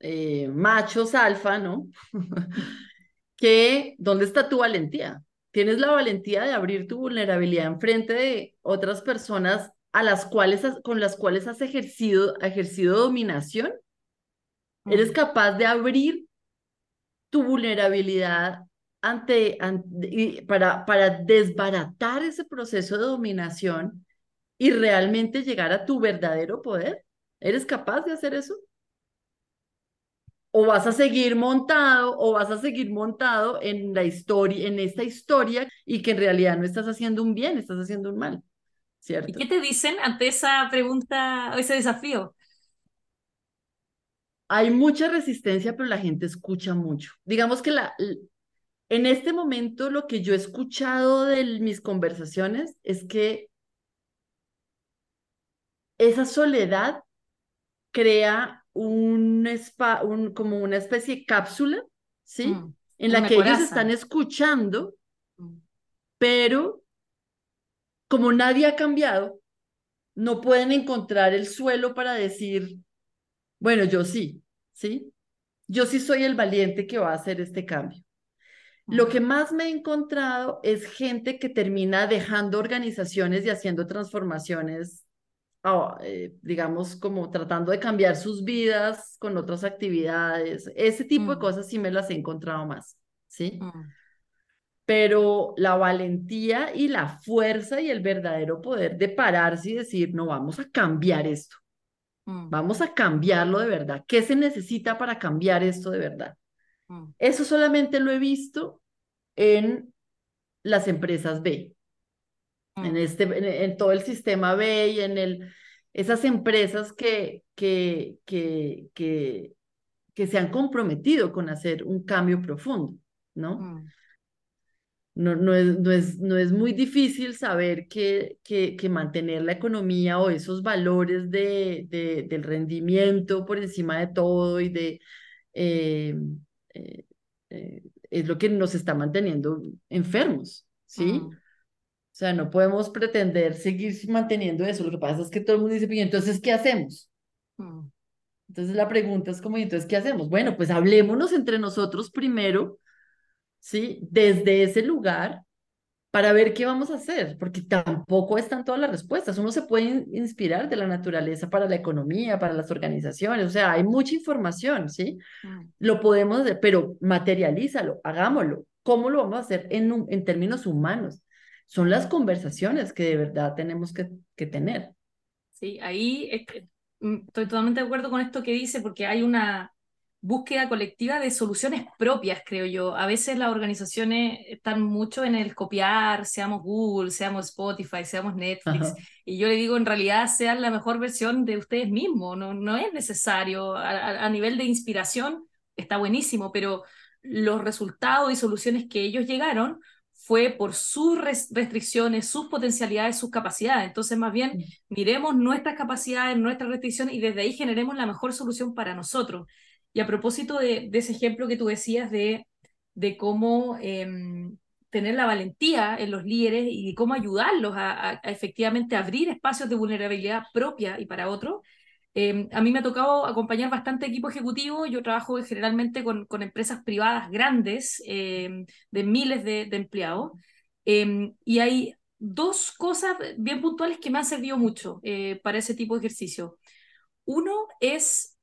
eh, machos alfa, ¿no? (laughs) que, ¿dónde está tu valentía? ¿Tienes la valentía de abrir tu vulnerabilidad en frente de otras personas a las cuales, con las cuales has ejercido, ejercido dominación? ¿Eres capaz de abrir tu vulnerabilidad ante, para, para desbaratar ese proceso de dominación y realmente llegar a tu verdadero poder? ¿Eres capaz de hacer eso? ¿O vas a seguir montado o vas a seguir montado en la historia, en esta historia y que en realidad no estás haciendo un bien, estás haciendo un mal? ¿Cierto? ¿Y qué te dicen ante esa pregunta o ese desafío? Hay mucha resistencia, pero la gente escucha mucho. Digamos que la, en este momento lo que yo he escuchado de mis conversaciones es que esa soledad crea un, spa, un como una especie de cápsula, ¿sí? Mm, en la que ellos están escuchando, mm. pero como nadie ha cambiado, no pueden encontrar el suelo para decir, bueno, yo sí, ¿sí? Yo sí soy el valiente que va a hacer este cambio. Lo que más me he encontrado es gente que termina dejando organizaciones y haciendo transformaciones, eh, digamos, como tratando de cambiar sus vidas con otras actividades. Ese tipo de cosas sí me las he encontrado más, ¿sí? Mm. Pero la valentía y la fuerza y el verdadero poder de pararse y decir, no, vamos a cambiar esto. Mm. Vamos a cambiarlo de verdad. ¿Qué se necesita para cambiar esto de verdad? Mm. Eso solamente lo he visto en las empresas B, en, mm. este, en, todo el sistema B y en el, esas empresas que, que, que, que, que se han comprometido con hacer un cambio profundo, ¿no? No, no, es, no, es, no es muy difícil saber que, que, que, mantener la economía o esos valores de, de del rendimiento por encima de todo y de... Eh, eh, eh, es lo que nos está manteniendo enfermos, ¿sí? O sea, no podemos pretender seguir manteniendo eso. Lo que pasa es que todo el mundo dice, pero entonces, ¿qué hacemos? Entonces la pregunta es como, entonces, ¿qué hacemos? Bueno, pues hablémonos entre nosotros primero ¿sí? Desde ese lugar para ver qué vamos a hacer, porque tampoco están todas las respuestas. Uno se puede inspirar de la naturaleza para la economía, para las organizaciones, o sea, hay mucha información, ¿sí? Mm. Lo podemos hacer, pero materialízalo, hagámoslo. ¿Cómo lo vamos a hacer en, en términos humanos? Son las conversaciones que de verdad tenemos que, que tener. Sí, ahí mm, estoy totalmente de acuerdo con esto que dice, porque hay una, búsqueda colectiva de soluciones propias, creo yo. A veces las organizaciones están mucho en el copiar, seamos Google, seamos Spotify, seamos Netflix, y yo le digo, en realidad sean la mejor versión de ustedes mismos, no, no es necesario. A, nivel de inspiración está buenísimo, pero los resultados y soluciones que ellos llegaron fue por sus restricciones, sus potencialidades, sus capacidades. Entonces, más bien, miremos nuestras capacidades, nuestras restricciones y desde ahí generemos la mejor solución para nosotros. Y a propósito de, ese ejemplo que tú decías de, de cómo em, tener la valentía en los líderes y cómo ayudarlos a, efectivamente abrir espacios de vulnerabilidad propia y para otros, em, a mí me ha tocado acompañar bastante equipo ejecutivo. Yo trabajo generalmente con, con empresas privadas grandes em, de miles de, empleados. y hay dos cosas bien puntuales que me han servido mucho eh, para ese tipo de ejercicio. Uno es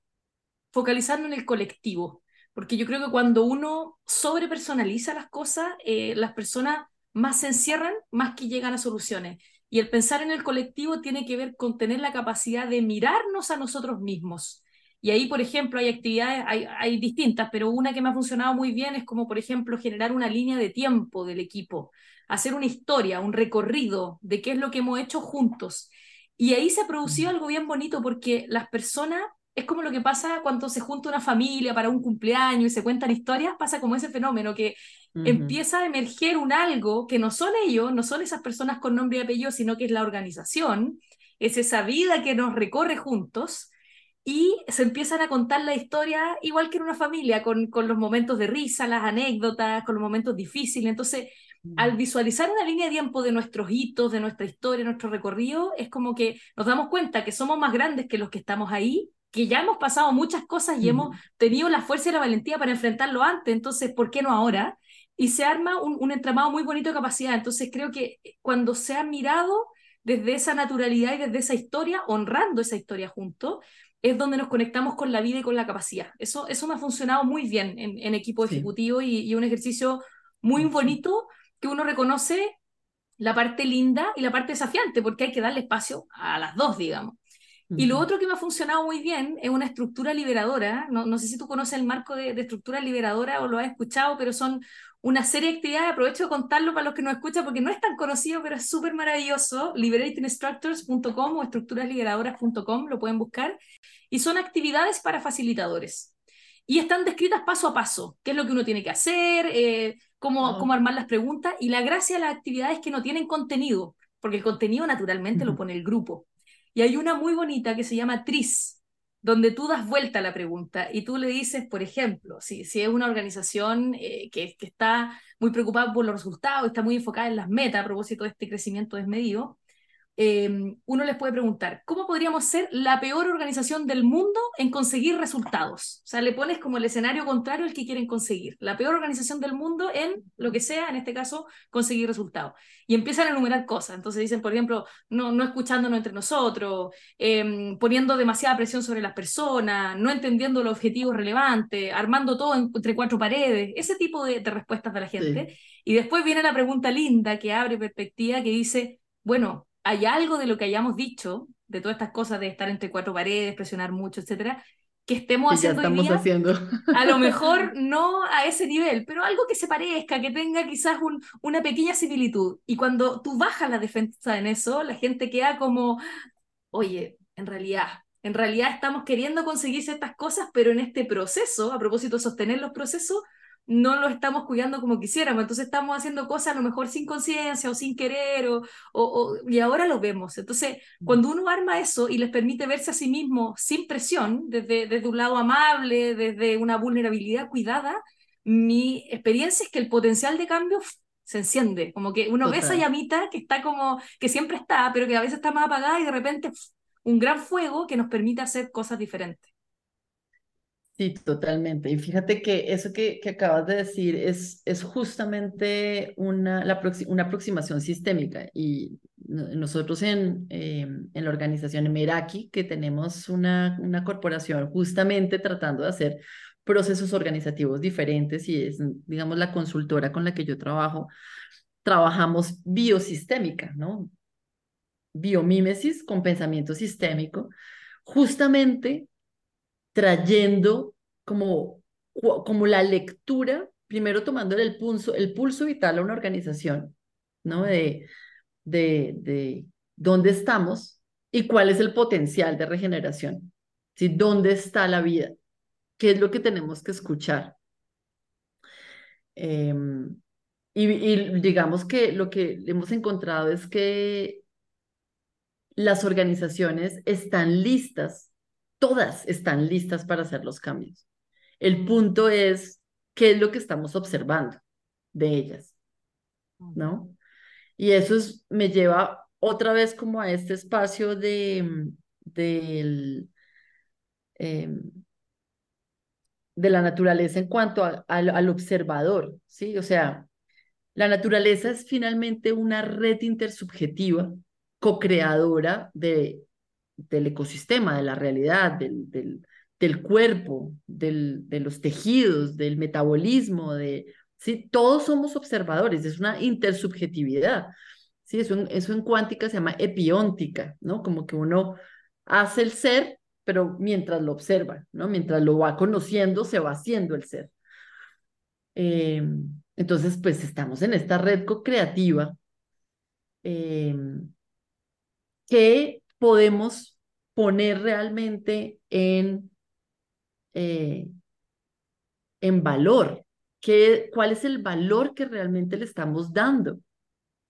focalizarnos en el colectivo, porque yo creo que cuando uno sobrepersonaliza las cosas, eh, las personas más se encierran, más que llegan a soluciones. Y el pensar en el colectivo tiene que ver con tener la capacidad de mirarnos a nosotros mismos. Y ahí, por ejemplo, hay actividades, hay, hay, distintas, pero una que me ha funcionado muy bien es como, por ejemplo, generar una línea de tiempo del equipo, hacer una historia, un recorrido de qué es lo que hemos hecho juntos. Y ahí se ha producido algo bien bonito porque las personas es como lo que pasa cuando se junta una familia para un cumpleaños y se cuentan historias, pasa como ese fenómeno que empieza a emerger un algo que no son ellos, no son esas personas con nombre y apellido, sino que es la organización, es esa vida que nos recorre juntos y se empiezan a contar la historia igual que en una familia, con, con los momentos de risa, las anécdotas, con los momentos difíciles. Entonces, al visualizar una línea de tiempo de nuestros hitos, de nuestra historia, nuestro recorrido, es como que nos damos cuenta que somos más grandes que los que estamos ahí, que ya hemos pasado muchas cosas y hemos tenido la fuerza y la valentía para enfrentarlo antes, entonces, ¿por qué no ahora? Y se arma un, un entramado muy bonito de capacidad. Entonces, creo que cuando se ha mirado desde esa naturalidad y desde esa historia, honrando esa historia juntos, es donde nos conectamos con la vida y con la capacidad. Eso, eso me ha funcionado muy bien en, en equipo ejecutivo y, y, un ejercicio muy bonito que uno reconoce la parte linda y la parte desafiante, porque hay que darle espacio a las dos, digamos. Y lo otro que me ha funcionado muy bien es una estructura liberadora. No, no sé si tú conoces el marco de, de, estructura liberadora o lo has escuchado, pero son una serie de actividades. Aprovecho de contarlo para los que no escuchan porque no es tan conocido, pero es súper maravilloso. liberatingstructures.com o estructurasliberadoras.com, lo pueden buscar. Y son actividades para facilitadores. Y están descritas paso a paso, qué es lo que uno tiene que hacer, eh, cómo, cómo armar las preguntas. Y la gracia de las actividades es que no tienen contenido, porque el contenido naturalmente lo pone el grupo. Y hay una muy bonita que se llama TRIS, donde tú das vuelta a la pregunta y tú le dices, por ejemplo, si, si es una organización eh, que, que, está muy preocupada por los resultados, está muy enfocada en las metas a propósito de este crecimiento desmedido, eh, uno les puede preguntar, ¿cómo podríamos ser la peor organización del mundo en conseguir resultados? O sea, le pones como el escenario contrario al que quieren conseguir. La peor organización del mundo en lo que sea, en este caso, conseguir resultados. Y empiezan a enumerar cosas. Entonces dicen, por ejemplo, no, no escuchándonos entre nosotros, eh, poniendo demasiada presión sobre las personas, no entendiendo los objetivos relevantes, armando todo entre cuatro paredes, ese tipo de, de respuestas de la gente. Sí. Y después viene la pregunta linda que abre perspectiva, que dice, bueno, hay algo de lo que hayamos dicho, de todas estas cosas de estar entre cuatro paredes, presionar mucho, etcétera, que estemos que haciendo estamos hoy día, haciendo. a lo (laughs) mejor no a ese nivel, pero algo que se parezca, que tenga quizás un, una pequeña similitud. Y cuando tú bajas la defensa en eso, la gente queda como, oye, en realidad, en realidad estamos queriendo conseguir ciertas cosas, pero en este proceso, a propósito de sostener los procesos, no lo estamos cuidando como quisiéramos, entonces estamos haciendo cosas a lo mejor sin conciencia o sin querer, o, o, o, y ahora lo vemos. Entonces, cuando uno arma eso y les permite verse a sí mismo sin presión, desde, desde un lado amable, desde una vulnerabilidad cuidada, mi experiencia es que el potencial de cambio se enciende, como que uno Total. ve esa llamita que está como, que siempre está, pero que a veces está más apagada y de repente un gran fuego que nos permite hacer cosas diferentes. Sí, totalmente. Y fíjate que eso que, que acabas de decir es, es justamente una, la una aproximación sistémica. Y nosotros en, eh, en la organización Meraki, que tenemos una, una corporación justamente tratando de hacer procesos organizativos diferentes y es, digamos, la consultora con la que yo trabajo, trabajamos biosistémica, ¿no? Biomímesis con pensamiento sistémico, justamente trayendo como, como la lectura, primero tomando el pulso, el pulso vital a una organización, ¿no? De, de, de dónde estamos y cuál es el potencial de regeneración, ¿sí? ¿Dónde está la vida? ¿Qué es lo que tenemos que escuchar? Y, y digamos que lo que hemos encontrado es que las organizaciones están listas todas están listas para hacer los cambios. El punto es qué es lo que estamos observando de ellas, ¿no? Y eso es, me lleva otra vez como a este espacio de, de, eh, de la naturaleza en cuanto a, a, al observador, ¿sí? O sea, la naturaleza es finalmente una red intersubjetiva, co-creadora de del ecosistema, de la realidad, del, del, del cuerpo, del, de los tejidos, del metabolismo, de, ¿sí? todos somos observadores, es una intersubjetividad. ¿sí? Eso, eso en cuántica se llama epióntica, ¿no? Como que uno hace el ser, pero mientras lo observa, ¿no? Mientras lo va conociendo, se va haciendo el ser. Eh, entonces, pues estamos en esta red co-creativa eh, que podemos poner realmente en, eh, en valor. ¿Qué, ¿Cuál es el valor que realmente le estamos dando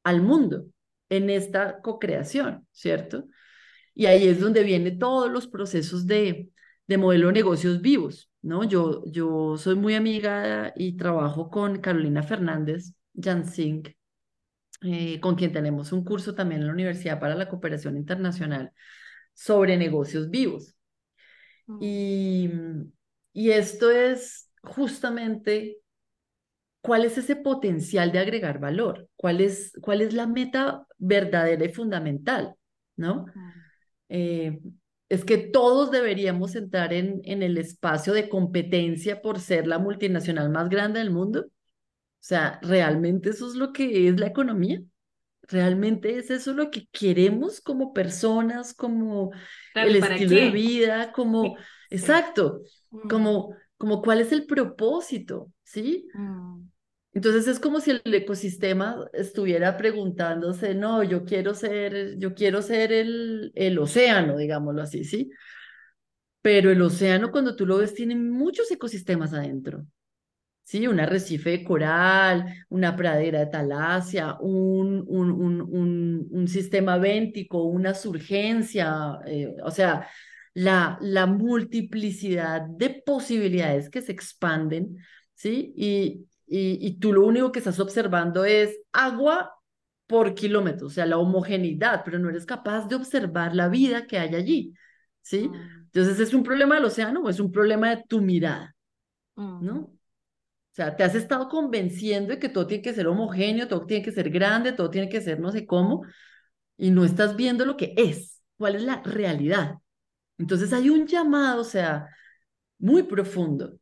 al mundo en esta co-creación, ¿cierto? Y ahí es donde vienen todos los procesos de, de modelo de negocios vivos, ¿no? Yo, yo soy muy amiga y trabajo con Carolina Fernández Jansing, eh, con quien tenemos un curso también en la Universidad para la Cooperación Internacional sobre negocios vivos. Y, y esto es justamente cuál es ese potencial de agregar valor, cuál es, cuál es la meta verdadera y fundamental, ¿no? Eh, es que todos deberíamos entrar en, en el espacio de competencia por ser la multinacional más grande del mundo. O sea, ¿realmente eso es lo que es la economía? ¿Realmente es eso lo que queremos como personas, como el estilo de vida, como, (laughs) exacto, mm. como, como cuál es el propósito, ¿sí? Mm. Entonces es como si el ecosistema estuviera preguntándose, no, yo quiero ser, yo quiero ser el, el océano, digámoslo así, ¿sí? Pero el océano, cuando tú lo ves, tiene muchos ecosistemas adentro. ¿Sí? Un arrecife de coral, una pradera de talasia, un, un, un, un sistema véntico, una surgencia, eh, o sea, la, la multiplicidad de posibilidades que se expanden, ¿sí? Y, y, tú lo único que estás observando es agua por kilómetro, o sea, la homogeneidad, pero no eres capaz de observar la vida que hay allí, ¿sí? Mm. Entonces, ¿es un problema del océano o es un problema de tu mirada? ¿No? O sea, te has estado convenciendo de que todo tiene que ser homogéneo, todo tiene que ser grande, todo tiene que ser no sé cómo, y no estás viendo lo que es, cuál es la realidad. Entonces hay un llamado, o sea, muy profundo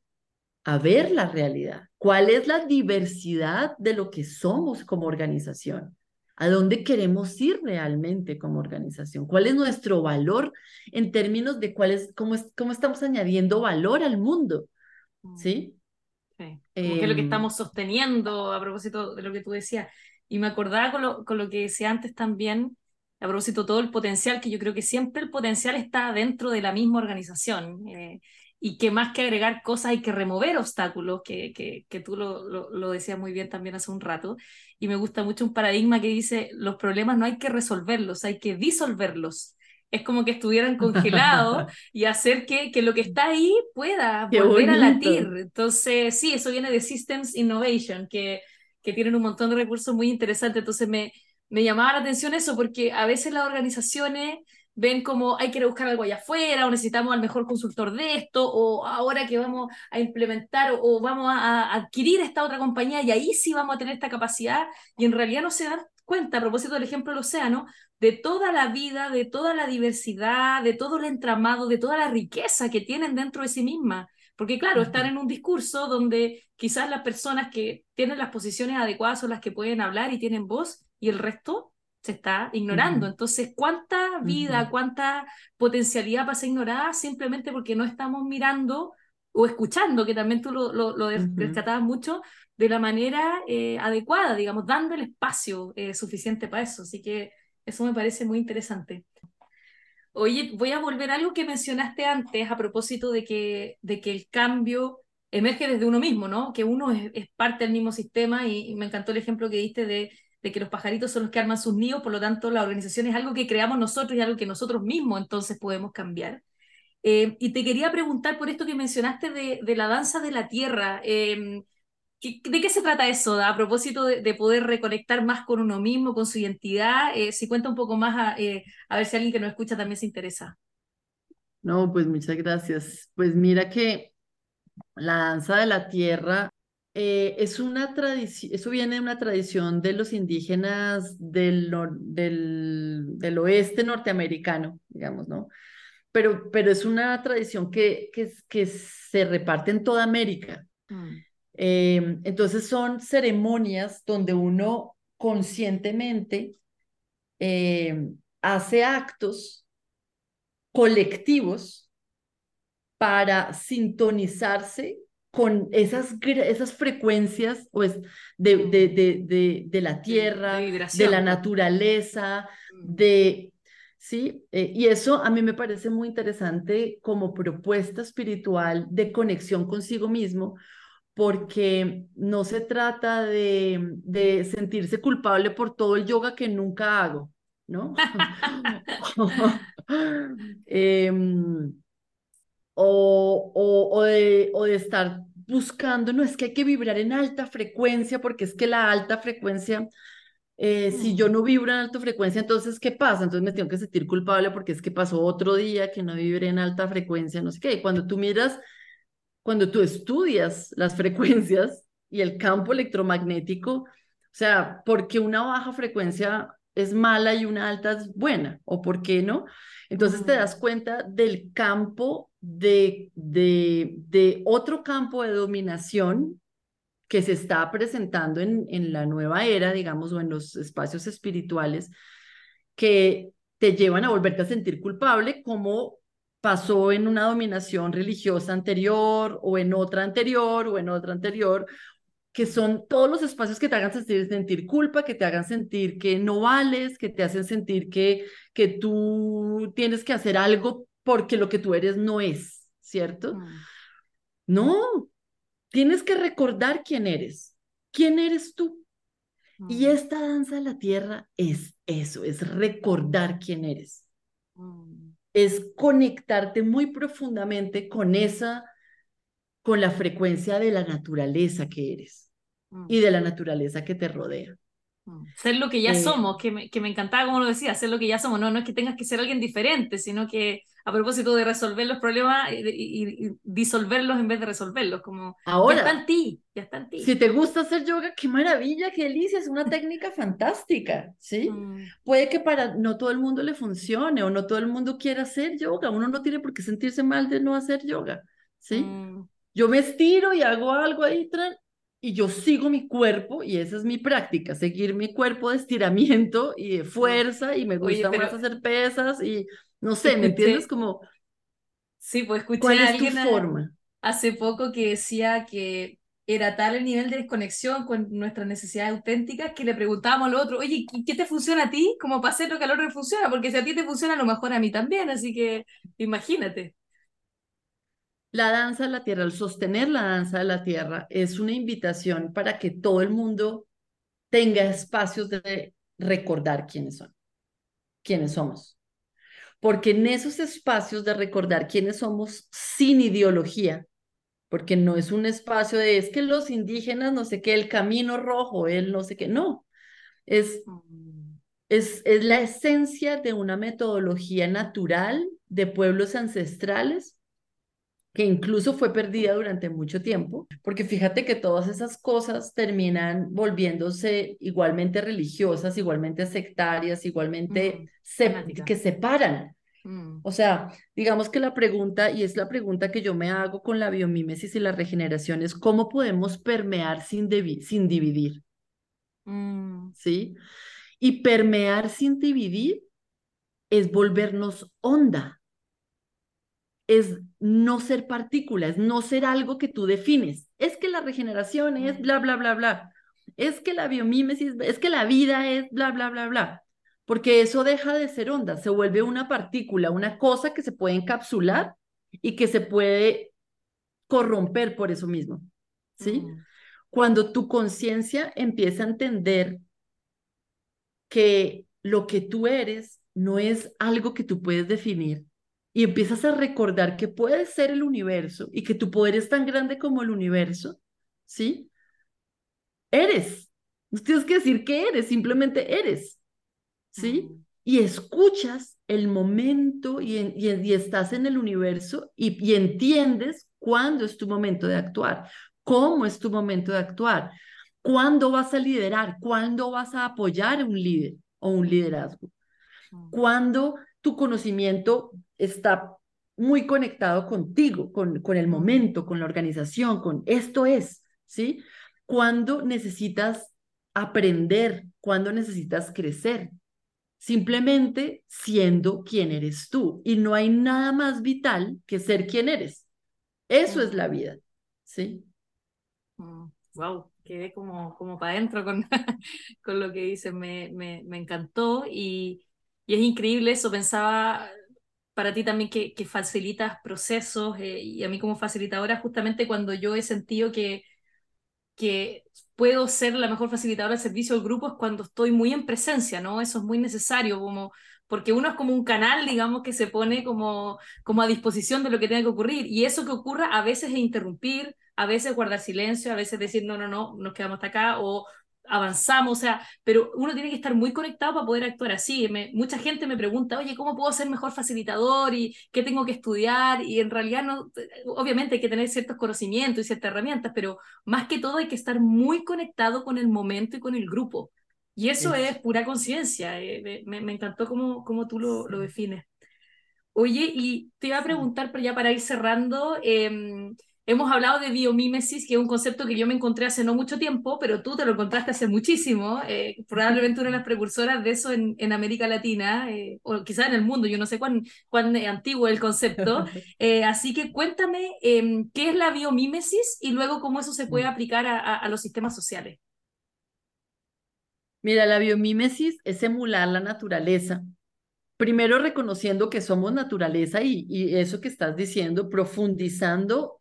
a ver la realidad. ¿Cuál es la diversidad de lo que somos como organización? ¿A dónde queremos ir realmente como organización? ¿Cuál es nuestro valor en términos de cuál es, cómo, es, cómo estamos añadiendo valor al mundo? Mm. ¿Sí? Sí. que es lo que em, estamos sosteniendo a propósito de lo que tú decías. Y me acordaba con lo, con lo que decía antes también, a propósito todo el potencial, que yo creo que siempre el potencial está dentro de la misma organización. Eh, y que más que agregar cosas hay que remover obstáculos, que, que, que tú lo, lo, decías muy bien también hace un rato. Y me gusta mucho un paradigma que dice, los problemas no hay que resolverlos, hay que disolverlos. Es como que estuvieran congelados (laughs) y hacer que, que, lo que está ahí pueda volver a latir. Entonces, sí, eso viene de Systems Innovation, que, que tienen un montón de recursos muy interesantes. Entonces, me, me llamaba la atención eso, porque a veces las organizaciones ven como hay que buscar algo allá afuera o necesitamos al mejor consultor de esto o ahora que vamos a implementar o, vamos a, adquirir esta otra compañía y ahí sí vamos a tener esta capacidad y en realidad no se dan cuenta, a propósito del ejemplo del océano, de toda la vida, de toda la diversidad, de todo el entramado, de toda la riqueza que tienen dentro de sí misma. Porque claro, están en un discurso donde quizás las personas que tienen las posiciones adecuadas son las que pueden hablar y tienen voz y el resto se está ignorando. Entonces, ¿cuánta vida, cuánta potencialidad pasa ignorada simplemente porque no estamos mirando o escuchando, que también tú lo, lo, lo rescatabas mucho, de la manera eh, adecuada, digamos, dando el espacio eh, suficiente para eso. Así que eso me parece muy interesante. Oye, voy a volver a algo que mencionaste antes a propósito de que, de que el cambio emerge desde uno mismo, ¿no? Que uno es, parte del mismo sistema y, me encantó el ejemplo que diste de de que los pajaritos son los que arman sus nidos, por lo tanto la organización es algo que creamos nosotros y algo que nosotros mismos entonces podemos cambiar. Eh, y te quería preguntar por esto que mencionaste de, de la danza de la tierra. Em, ¿De qué se trata eso? A propósito de, poder reconectar más con uno mismo, con su identidad, eh, si cuenta un poco más a, eh, a ver si alguien que nos escucha también se interesa. No, pues muchas gracias. Pues mira que la danza de la tierra eh, es una tradición, eso viene de una tradición de los indígenas del, del, del, oeste norteamericano, digamos, ¿no? Pero, pero es una tradición que, que, que se reparte en toda América. Mm. Em, entonces son ceremonias donde uno conscientemente em, hace actos colectivos para sintonizarse con esas, esas frecuencias pues, de, de, de, de la tierra, de, la naturaleza, mm. de... Sí, eh, y eso a mí me parece muy interesante como propuesta espiritual de conexión consigo mismo, porque no se trata de, de sentirse culpable por todo el yoga que nunca hago, ¿no? (laughs) eh, o, o, de, o de estar buscando, no es que hay que vibrar en alta frecuencia, porque es que la alta frecuencia Eh, Si yo Mm. no vibro en alta frecuencia, entonces, ¿qué pasa? Entonces me tengo que sentir culpable porque es que pasó otro día que no vibré en alta frecuencia, no sé qué. Y cuando tú miras, cuando tú estudias las frecuencias y el campo electromagnético, o sea, ¿por qué una baja frecuencia es mala y una alta es buena? ¿O por qué no? Entonces te das cuenta del campo de, de, de otro campo de dominación que se está presentando en, en la nueva era, digamos, o en los espacios espirituales, que te llevan a volverte a sentir culpable, como pasó en una dominación religiosa anterior, o en otra anterior, o en otra anterior, que son todos los espacios que te hagan sentir, sentir culpa, que te hagan sentir que no vales, que te hacen sentir que, que tú tienes que hacer algo porque lo que tú eres no es, ¿cierto? Mm. No, tienes que recordar quién eres. ¿Quién eres tú? Y Mm. esta danza de la tierra es eso, es recordar quién eres. Mm. Es conectarte muy profundamente con esa, con la frecuencia de la naturaleza que eres Mm. y de la naturaleza que te rodea. Ser lo que ya Eh, somos, que me, que me encantaba como lo decía, ser lo que ya somos. No, no es que tengas que ser alguien diferente, sino que a propósito de resolver los problemas y, y- y disolverlos en vez de resolverlos, como ya está Ahora, en ti, ya está en ti. si te gusta hacer yoga, qué maravilla, qué delicia, es una técnica fantástica, ¿sí? Mm. Puede que para no todo el mundo le funcione o no todo el mundo quiera hacer yoga. Uno no tiene por qué sentirse mal de no hacer yoga, ¿sí? Mm. Yo me estiro y hago algo ahí y yo sigo mi cuerpo y esa es mi práctica, seguir mi cuerpo de estiramiento y de fuerza y me Oye, gusta pero más hacer pesas y no sé, ¿me entiendes? Como, sí, pues escuché ¿cuál a es tu alguien a- forma? hace poco que decía que era tal el nivel de desconexión con nuestras necesidades auténticas que le preguntábamos al otro, oye, ¿qué qué te funciona a ti? Como para hacer lo que al otro le funciona, porque si a ti te funciona, a lo mejor a mí también, así que imagínate. La danza de la tierra, el sostener la danza de la tierra es una invitación para que todo el mundo tenga espacios de recordar quiénes son, quiénes somos. Porque en esos espacios de recordar quiénes somos sin ideología, porque no es un espacio de es que los indígenas, no sé qué, el camino rojo, el no sé qué, no, es, Mm. es, es la esencia de una metodología natural de pueblos ancestrales que incluso fue perdida durante mucho tiempo, porque fíjate que todas esas cosas terminan volviéndose igualmente religiosas, igualmente sectarias, igualmente Mm. se- que separan. Mm. O sea, digamos que la pregunta, y es la pregunta que yo me hago con la biomímesis y la regeneración, es cómo podemos permear sin, sin dividir, Mm. ¿sí? Y permear sin dividir es volvernos onda, es no ser partícula, es no ser algo que tú defines. Es que la regeneración es bla, bla, bla, bla. Es que la biomímesis, es que la vida es bla, bla, bla, bla. Porque eso deja de ser onda, se vuelve una partícula, una cosa que se puede encapsular y que se puede corromper por eso mismo. ¿Sí? Cuando tu conciencia empieza a entender que lo que tú eres no es algo que tú puedes definir y empiezas a recordar que puedes ser el universo y que tu poder es tan grande como el universo, ¿sí? Eres. No tienes que decir que eres, simplemente eres, ¿sí? Y escuchas el momento y, en- y en- y estás en el universo y, y entiendes cuándo es tu momento de actuar, cómo es tu momento de actuar, cuándo vas a liderar, cuándo vas a apoyar a un líder o un liderazgo cuando tu conocimiento está muy conectado contigo, con, con el Mm. momento, con la organización, con esto es, ¿sí? Cuando necesitas aprender, cuando necesitas crecer, simplemente siendo quien eres tú. Y no hay nada más vital que ser quien eres. Eso es la Mm. vida, ¿sí? Wow, quedé como, como para adentro con, (laughs) con lo que dices, me, me, me encantó y, y es increíble eso, pensaba para ti también que, que facilitas procesos eh, y a mí como facilitadora justamente cuando yo he sentido que, que puedo ser la mejor facilitadora del servicio al grupo es cuando estoy muy en presencia, ¿no? Eso es muy necesario, como, porque uno es como un canal, digamos, que se pone como, como a disposición de lo que tenga que ocurrir y eso que ocurra a veces es interrumpir, a veces guardar silencio, a veces decir, no, no, no, nos quedamos hasta acá o avanzamos, o sea, pero uno tiene que estar muy conectado para poder actuar así. mucha gente me pregunta, oye, ¿cómo puedo ser mejor facilitador y qué tengo que estudiar? Y en realidad, no, obviamente hay que tener ciertos conocimientos y ciertas herramientas, pero más que todo hay que estar muy conectado con el momento y con el grupo. Y eso es, pura conciencia. Eh, me, me, encantó cómo, cómo tú lo, lo defines. Oye, y te iba a preguntar, pero ya para ir cerrando, eh, Hemos hablado de biomímesis, que es un concepto que yo me encontré hace no mucho tiempo, pero tú te lo encontraste hace muchísimo, eh, probablemente una de las precursoras de eso en, en América Latina, eh, o quizás en el mundo, yo no sé cuán, cuán antiguo es el concepto. (laughs) Eh, así que cuéntame em, qué es la biomímesis y luego cómo eso se puede mm. aplicar a, a los sistemas sociales. Mira, la biomímesis es emular la naturaleza primero reconociendo que somos naturaleza y, y, eso que estás diciendo, profundizando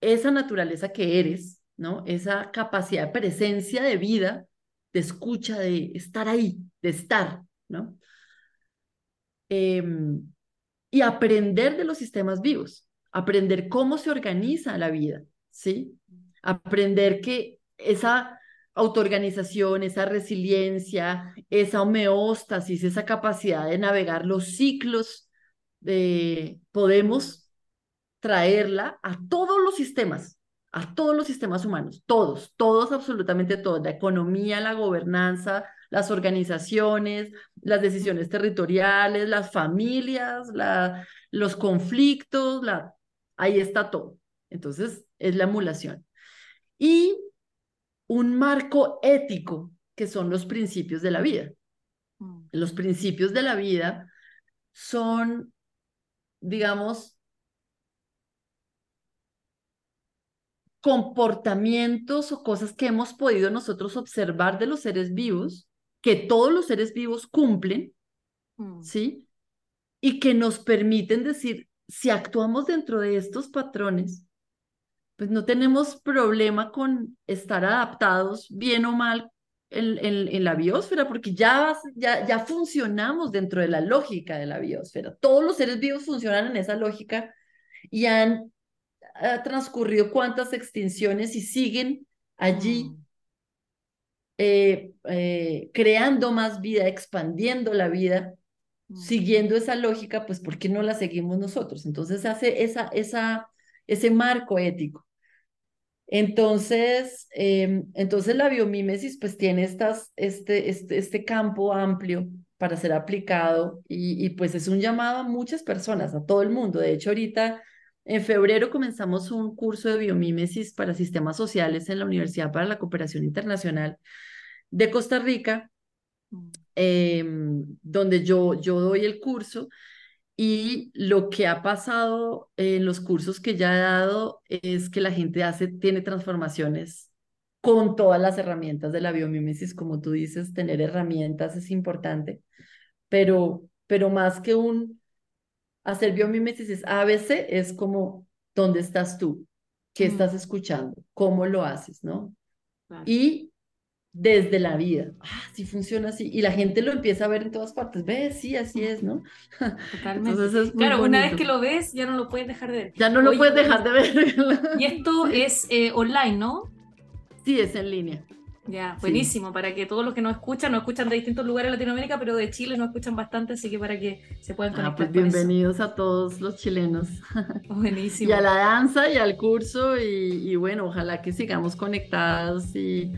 esa naturaleza que eres, ¿no? Esa capacidad de presencia de vida, de escucha, de estar ahí, de estar, ¿no? Em, y aprender de los sistemas vivos, aprender cómo se organiza la vida, ¿sí? Aprender que esa autoorganización, esa resiliencia, esa homeostasis, esa capacidad de navegar los ciclos, de, podemos traerla a todos los sistemas, a todos los sistemas humanos, todos, todos, absolutamente todos, la economía, la gobernanza, las organizaciones, las decisiones territoriales, las familias, la, los conflictos, la, ahí está todo. Entonces, es la emulación. Y un marco ético, que son los principios de la vida. Mm. Los principios de la vida son, digamos, comportamientos o cosas que hemos podido nosotros observar de los seres vivos, que todos los seres vivos cumplen, mm. ¿sí? Y que nos permiten decir, si actuamos dentro de estos patrones, pues no tenemos problema con estar adaptados bien o mal en, en, la biosfera, porque ya, ya, ya funcionamos dentro de la lógica de la biosfera. Todos los seres vivos funcionan en esa lógica y han ha transcurrido cuántas extinciones y siguen allí mm. eh, eh, creando más vida, expandiendo la vida, mm. siguiendo esa lógica, pues ¿por qué no la seguimos nosotros? Entonces hace esa, esa, ese marco ético. Entonces, em, entonces la biomímesis pues tiene estas, este, este, este campo amplio para ser aplicado y, y, pues es un llamado a muchas personas, a todo el mundo. De hecho, ahorita en febrero comenzamos un curso de biomímesis para sistemas sociales en la Universidad para la Cooperación Internacional de Costa Rica, em, donde yo, yo doy el curso. Y lo que ha pasado en los cursos que ya he dado es que la gente hace, tiene transformaciones con todas las herramientas de la biomímesis, como tú dices, tener herramientas es importante, pero, pero más que un hacer biomímesis ABC es como, ¿dónde estás tú? ¿Qué estás escuchando? ¿Cómo lo haces? ¿No? Y desde la vida, ah, sí funciona así. Y la gente lo empieza a ver en todas partes. Ves, sí, así es, ¿no? (laughs) Totalmente. claro, una vez que lo ves, ya no lo puedes dejar de ver. Ya no lo puedes dejar de ver. (laughs) y esto es eh, online, ¿no? Sí, es en línea. Ya, buenísimo, para que todos los que nos escuchan, nos escuchan de distintos lugares de Latinoamérica, pero de Chile nos escuchan bastante, así que para que se puedan conectar. Ah, pues bienvenidos a todos los chilenos. (laughs) Buenísimo. y a la danza y al curso, y, bueno, ojalá que sigamos conectadas y,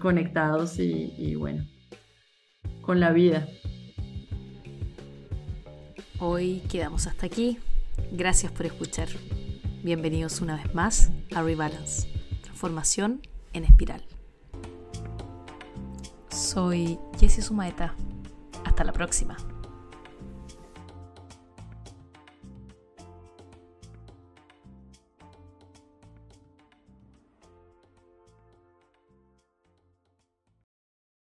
conectados y, y bueno, con la vida. Hoy quedamos hasta aquí. Gracias por escuchar. Bienvenidos una vez más a Rebalance, transformación en espiral. Soy Jessie Sumaeta. Hasta la próxima.